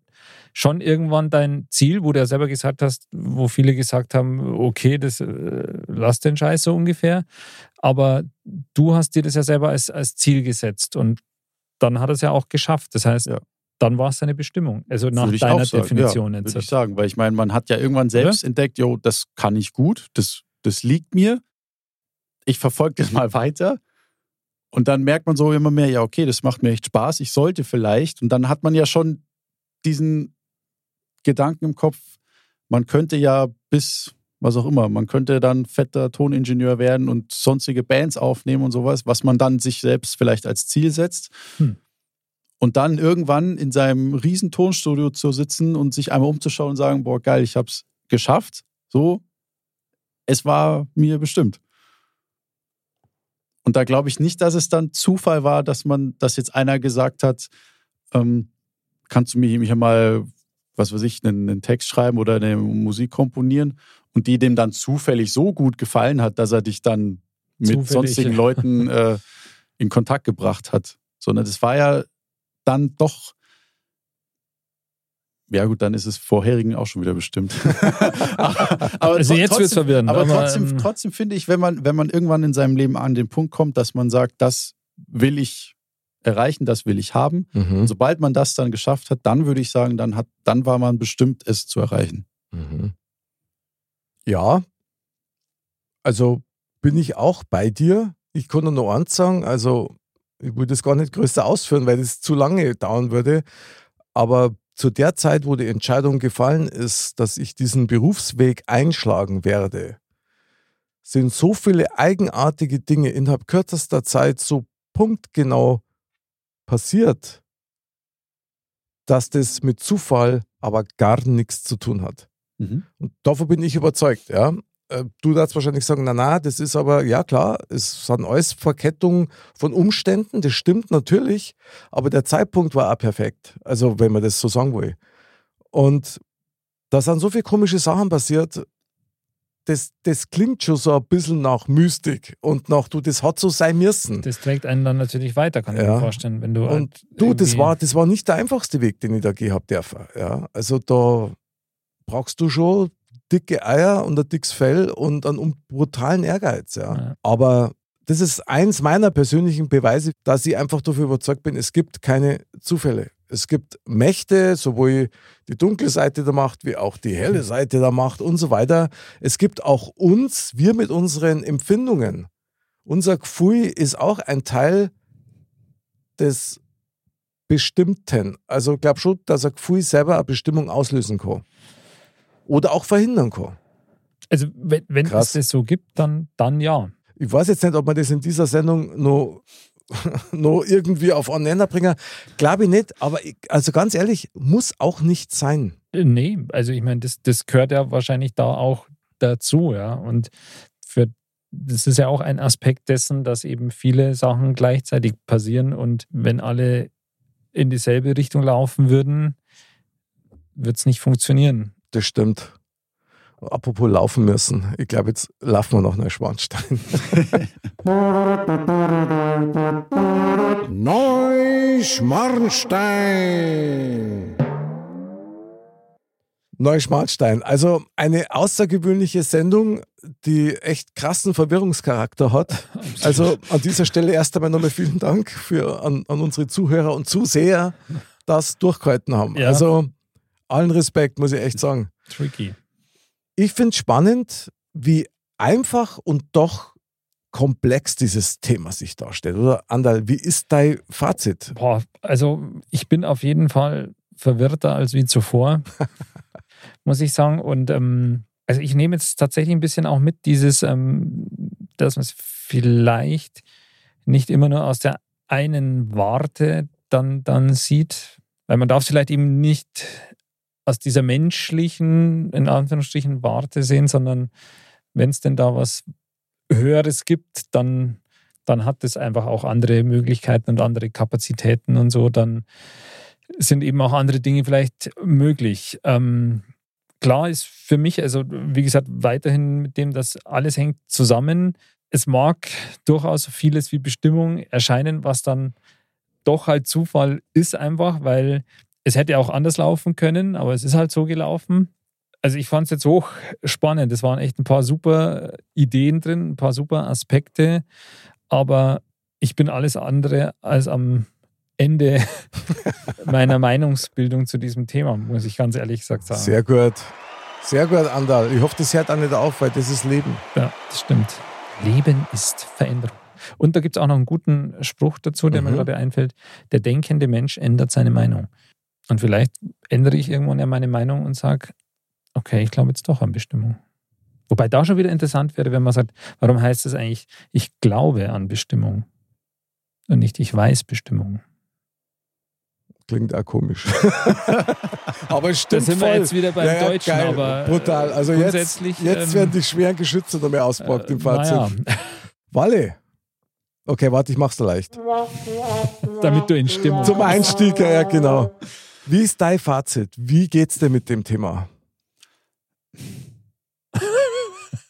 schon irgendwann dein Ziel, wo du ja selber gesagt hast, wo viele gesagt haben, okay, das äh, lass den Scheiß so ungefähr. Aber du hast dir das ja selber als, als Ziel gesetzt und dann hat er es ja auch geschafft. Das heißt,
Ja.
dann war es deine Bestimmung. Also nach
Würde
deiner
sagen.
Definition
ja. Würde ich sagen, weil ich meine, man hat ja irgendwann selbst entdeckt, jo, das kann ich gut, das, das liegt mir. Ich verfolge das mal weiter. Und dann merkt man so immer mehr, ja, okay, das macht mir echt Spaß, ich sollte vielleicht. Und dann hat man ja schon diesen Gedanken im Kopf, man könnte ja bis, was auch immer, man könnte dann fetter Toningenieur werden und sonstige Bands aufnehmen und sowas, was man dann sich selbst vielleicht als Ziel setzt.
Hm.
Und dann irgendwann in seinem riesen Tonstudio zu sitzen und sich einmal umzuschauen und sagen, boah, geil, ich hab's geschafft. So, es war mir bestimmt. Und da glaube ich nicht, dass es dann Zufall war, dass man, dass jetzt einer gesagt hat, ähm, kannst du mir hier mal, was weiß ich, einen, einen Text schreiben oder eine Musik komponieren und die dem dann zufällig so gut gefallen hat, dass er dich dann mit
Zufällig.
sonstigen Leuten äh, in Kontakt gebracht hat. Sondern das war ja dann doch. Ja, gut, dann ist es vorherigen auch schon wieder bestimmt. aber
Also jetzt wird's verwirrend,
Aber,
aber,
trotzdem,
ähm,
trotzdem finde ich, wenn man, wenn man irgendwann in seinem Leben an den Punkt kommt, dass man sagt, das will ich erreichen, das will ich haben.
Mhm.
Und sobald man das dann geschafft hat, dann würde ich sagen, dann hat, dann war man bestimmt, es zu erreichen.
Mhm. Ja, also bin ich auch bei dir. Ich kann nur eins sagen, also ich würde das gar nicht größer ausführen, weil das zu lange dauern würde. Aber zu der Zeit, wo die Entscheidung gefallen ist, dass ich diesen Berufsweg einschlagen werde, sind so viele eigenartige Dinge innerhalb kürzester Zeit so punktgenau passiert, dass das mit Zufall aber gar nichts zu tun hat. Und davon bin ich überzeugt, ja. Äh, Du darfst wahrscheinlich sagen, na na, das ist aber, ja klar, es sind alles Verkettungen von Umständen, das stimmt natürlich, aber der Zeitpunkt war auch perfekt, also wenn man das so sagen will. Und da sind so viele komische Sachen passiert, das, das klingt schon so ein bisschen nach Mystik und nach, du, das hat so sein müssen.
Das trägt einen dann natürlich weiter, kann ich
Ja.
mir vorstellen. Wenn du
Und
halt
du, das war, das war nicht der einfachste Weg, den ich da gehabt dürfen. Ja, also da brauchst du schon dicke Eier und ein dickes Fell und einen brutalen Ehrgeiz. Ja.
Ja.
Aber das ist eins meiner persönlichen Beweise, dass ich einfach dafür überzeugt bin, es gibt keine Zufälle. Es gibt Mächte, sowohl die dunkle Seite der Macht wie auch die helle Seite der Macht und so weiter. Es gibt auch uns, wir mit unseren Empfindungen. Unser Gefühl ist auch ein Teil des Bestimmten. Also ich glaube schon, dass ein Gefühl selber eine Bestimmung auslösen kann. Oder auch verhindern kann.
Also, wenn, wenn es das so gibt, dann, dann ja.
Ich weiß jetzt nicht, ob wir das in dieser Sendung noch, noch irgendwie auf Nenner bringen. Glaube ich nicht, aber ich, also ganz ehrlich, muss auch nicht sein.
Äh, Nee, also ich meine, das, das gehört ja wahrscheinlich da auch dazu, ja. Und für das ist ja auch ein Aspekt dessen, dass eben viele Sachen gleichzeitig passieren und wenn alle in dieselbe Richtung laufen würden, wird es nicht funktionieren.
Das stimmt. Apropos laufen müssen. Ich glaube, jetzt laufen wir nach Neuschwanstein.
Neuschmarnstein.
Neuschmarnstein. Also eine außergewöhnliche Sendung, die echt krassen Verwirrungscharakter hat. Also an dieser Stelle erst einmal nochmal vielen Dank für, an, an unsere Zuhörer und Zuseher, das durchgehalten haben.
Ja.
Also allen Respekt, muss ich echt sagen.
Tricky.
Ich finde es spannend, wie einfach und doch komplex dieses Thema sich darstellt. Oder Andal, wie ist dein Fazit?
Boah, also ich bin auf jeden Fall verwirrter als wie zuvor, muss ich sagen. Und ähm, also ich nehme jetzt tatsächlich ein bisschen auch mit dieses, ähm, dass man es vielleicht nicht immer nur aus der einen Warte dann, dann sieht, weil man darf es vielleicht eben nicht aus dieser menschlichen, in Anführungsstrichen, Warte sehen, sondern wenn es denn da was Höheres gibt, dann, dann hat es einfach auch andere Möglichkeiten und andere Kapazitäten und so, dann sind eben auch andere Dinge vielleicht möglich. Ähm, klar ist für mich, also wie gesagt, weiterhin mit dem, dass alles hängt zusammen. Es mag durchaus vieles wie Bestimmung erscheinen, was dann doch halt Zufall ist einfach, weil es hätte auch anders laufen können, aber es ist halt so gelaufen. Also ich fand es jetzt hoch spannend. Es waren echt ein paar super Ideen drin, ein paar super Aspekte, aber ich bin alles andere als am Ende meiner Meinungsbildung zu diesem Thema, muss ich ganz ehrlich gesagt sagen.
Sehr gut. Sehr gut, Andal. Ich hoffe, das hört auch nicht auf, weil das ist Leben.
Ja, das stimmt. Leben ist Veränderung. Und da gibt es auch noch einen guten Spruch dazu, der mir
Mhm.
gerade einfällt. Der denkende Mensch ändert seine Meinung. Und vielleicht ändere ich irgendwann ja meine Meinung und sage, okay, ich glaube jetzt doch an Bestimmung. Wobei da schon wieder interessant wäre, wenn man sagt, warum heißt es eigentlich, ich glaube an Bestimmung und nicht ich weiß Bestimmung.
Klingt auch komisch. aber es stimmt
Da sind wir
voll.
jetzt wieder beim
Ja, ja,
Deutschen,
geil.
aber, äh,
brutal. Also jetzt,
grundsätzlich,
jetzt
ähm,
werden die schweren Geschütze noch mehr auspackt im Fazit.
Naja,
Walle. Okay, warte, ich mach's leicht.
damit du in Stimmung
Zum Einstieg, ja, ja, genau. Wie ist dein Fazit? Wie geht's dir mit dem Thema?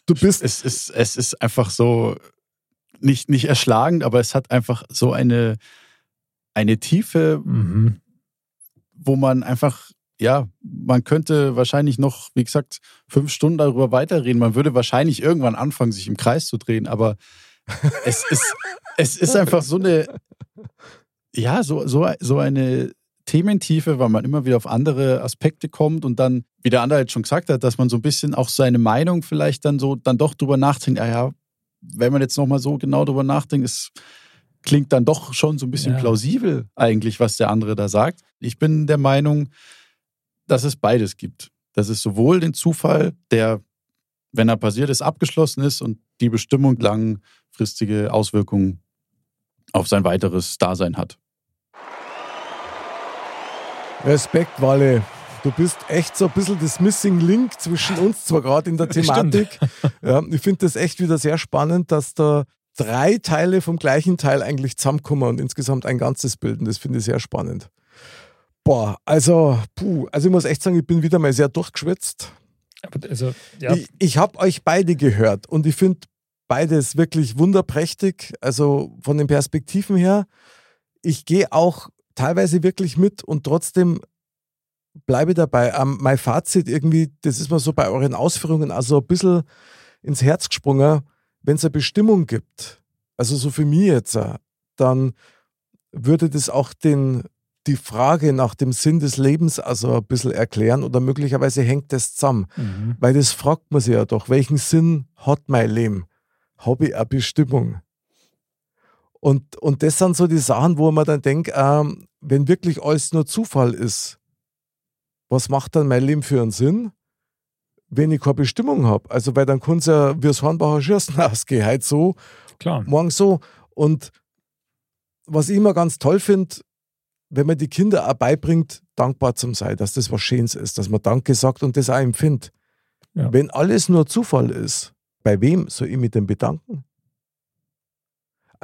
Du bist
Es ist, es ist einfach so nicht, nicht erschlagend, aber es hat einfach so eine, eine Tiefe,
Mhm.
wo man einfach, ja, man könnte wahrscheinlich noch, wie gesagt, fünf Stunden darüber weiterreden. Man würde wahrscheinlich irgendwann anfangen, sich im Kreis zu drehen, aber es ist, es ist einfach so eine, ja, so, so, so eine Thementiefe, weil man immer wieder auf andere Aspekte kommt und dann, wie der andere jetzt schon gesagt hat, dass man so ein bisschen auch seine Meinung vielleicht dann so, dann doch drüber nachdenkt, ah ja, wenn man jetzt nochmal so genau drüber nachdenkt, es klingt dann doch schon so ein bisschen
Ja.
plausibel eigentlich, was der andere da sagt. Ich bin der Meinung, dass es beides gibt. Dass es sowohl den Zufall, der, wenn er passiert ist, abgeschlossen ist und die Bestimmung langfristige Auswirkungen auf sein weiteres Dasein hat.
Respekt, Walle. Du bist echt so ein bisschen das Missing Link zwischen uns zwar gerade in der Thematik. Ja, ich finde das echt wieder sehr spannend, dass da drei Teile vom gleichen Teil eigentlich zusammenkommen und insgesamt ein ganzes bilden. Das finde ich sehr spannend. Boah, also, puh, also ich muss echt sagen, ich bin wieder mal sehr durchgeschwitzt.
Also, ja,
Ich, ich habe euch beide gehört und ich finde beides wirklich wunderprächtig. Also von den Perspektiven her. Ich gehe auch teilweise wirklich mit und trotzdem bleibe dabei. Ähm, mein Fazit irgendwie, das ist mir so bei euren Ausführungen also ein bisschen ins Herz gesprungen. Wenn es eine Bestimmung gibt, also so für mich jetzt, dann würde das auch den, die Frage nach dem Sinn des Lebens also ein bisschen erklären oder möglicherweise hängt das zusammen.
mhm.
Weil das fragt man sich ja doch, welchen Sinn hat mein Leben? Habe ich eine Bestimmung? Und, und das sind so die Sachen, wo man dann denkt, ähm, wenn wirklich alles nur Zufall ist, was macht dann mein Leben für einen Sinn, wenn ich keine Bestimmung habe? Also, weil dann kann es ja wie das Hornbacher Schürsten ausgehen, heute so,
klar.
morgen so. Und was ich immer ganz toll finde, wenn man die Kinder auch beibringt, dankbar zu sein, dass das was Schönes ist, dass man Danke sagt und das auch empfindet.
Ja.
Wenn alles nur Zufall ist, bei wem soll ich mich denn bedanken?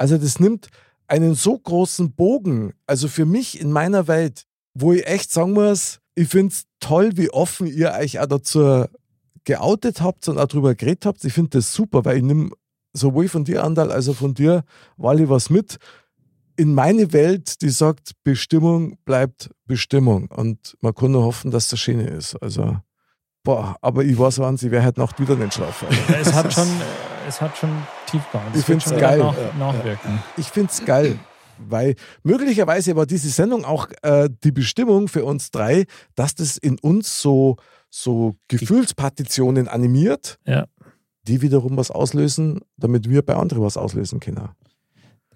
Also das nimmt einen so großen Bogen, also für mich in meiner Welt, wo ich echt sagen muss, ich finde es toll, wie offen ihr euch auch dazu geoutet habt und auch drüber geredet habt. Ich finde das super, weil ich nehme sowohl von dir, Andal, als auch von dir, Wally, was mit in meine Welt, die sagt, Bestimmung bleibt Bestimmung. Und man kann nur hoffen, dass das Schöne ist. Also, boah, aber ich weiß, wann sie wer hat Nacht wieder nicht schlafen.
Es hat schon, es hat schon Tiefgang.
Ich finde es geil.
Nach, nachwirken.
Ich finde es geil, weil möglicherweise war diese Sendung auch äh, die Bestimmung für uns drei, dass das in uns so, so Gefühlspartitionen animiert,
Ja.
die wiederum was auslösen, damit wir bei anderen was auslösen können.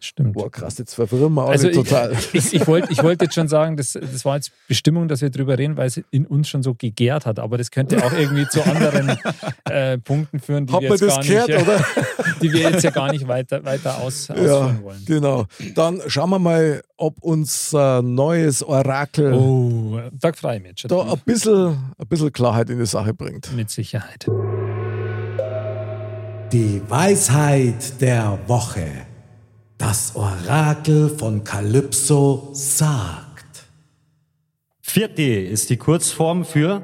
Stimmt.
Boah, krass, jetzt verwirren wir alle
Also ich,
total.
ich, ich wollte ich wollt jetzt schon sagen, das, das war jetzt Bestimmung, dass wir drüber reden, weil es in uns schon so gegärt hat. Aber das könnte auch irgendwie zu anderen äh, Punkten führen, die
Hat
wir, jetzt
das
gar
gehört,
nicht,
oder?
die wir jetzt ja gar nicht weiter, weiter aus,
Ja,
ausführen wollen.
genau. Dann schauen wir mal, ob unser neues Orakel
Oh, da freue ich mich
da ein bisschen, ein bisschen Klarheit in die Sache bringt.
Mit Sicherheit.
Die Weisheit der Woche. Das Orakel von Kalypso sagt.
Vierte ist die Kurzform für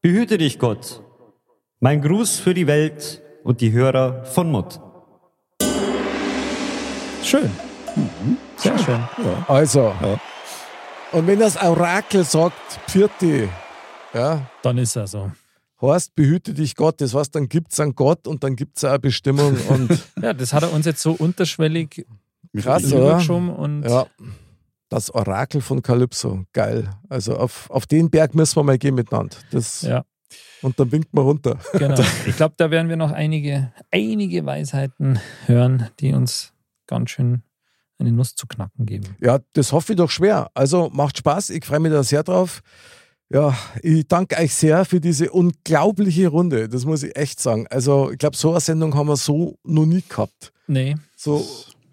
Behüte dich Gott. Mein Gruß für die Welt und die Hörer von Mutt.
Schön. Sehr schön.
Also, und wenn das Orakel sagt, Pfirti, ja,
Dann ist er so.
Heißt, behüte dich Gott, das heißt, dann gibt es einen Gott und dann gibt es eine Bestimmung und
Ja, das hat er uns jetzt so unterschwellig
krass, oder?
und
Ja. Das Orakel von Kalypso, geil. Also auf, auf den Berg müssen wir mal gehen miteinander. Das,
Ja.
Und dann winkt man runter.
Genau. Ich glaube, da werden wir noch einige, einige Weisheiten hören, die uns ganz schön eine Nuss zu knacken geben.
Ja, das hoffe ich doch schwer. Also macht Spaß, ich freue mich da sehr drauf. Ja, ich danke euch sehr für diese unglaubliche Runde. Das muss ich echt sagen. Also, ich glaube, so eine Sendung haben wir so noch nie gehabt.
Nee,
So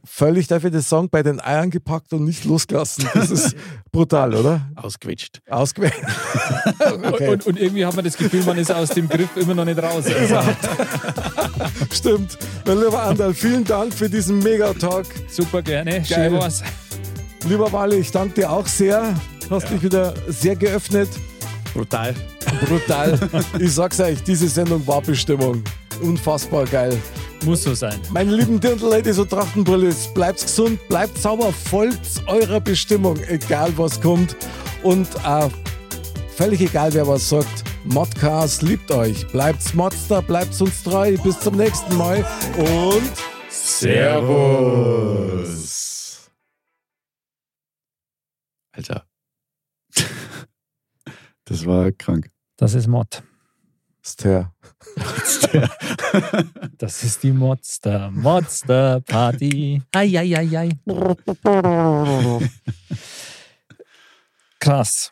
völlig, darf ich das sagen, bei den Eiern gepackt und nicht losgelassen. Das ist brutal, oder?
Ausgequetscht.
Ausgewählt. okay.
und, und irgendwie hat man das Gefühl, man ist aus dem Griff immer noch nicht raus. Also,
Stimmt. Mein lieber Andal, vielen Dank für diesen Megatalk.
super gerne.
Geil.
Schön war's.
Lieber Wally, ich danke dir auch sehr. Hast dich wieder sehr geöffnet.
Brutal.
Brutal. ich sag's euch, diese Sendung war Bestimmung. Unfassbar geil.
Muss so sein.
Meine lieben Dirndl-Ladies und Trachtenbrillis, bleibt gesund, bleibt sauber, folgt eurer Bestimmung, egal was kommt. Und äh, völlig egal, wer was sagt, Modcast liebt euch. Bleibt's Modster, bleibt's uns treu. Bis zum nächsten Mal und Servus.
Alter. Das war krank.
Das ist Mod.
Ster.
Das ist die Modster, Modster Party. Ei, ei, ei, ei. Krass.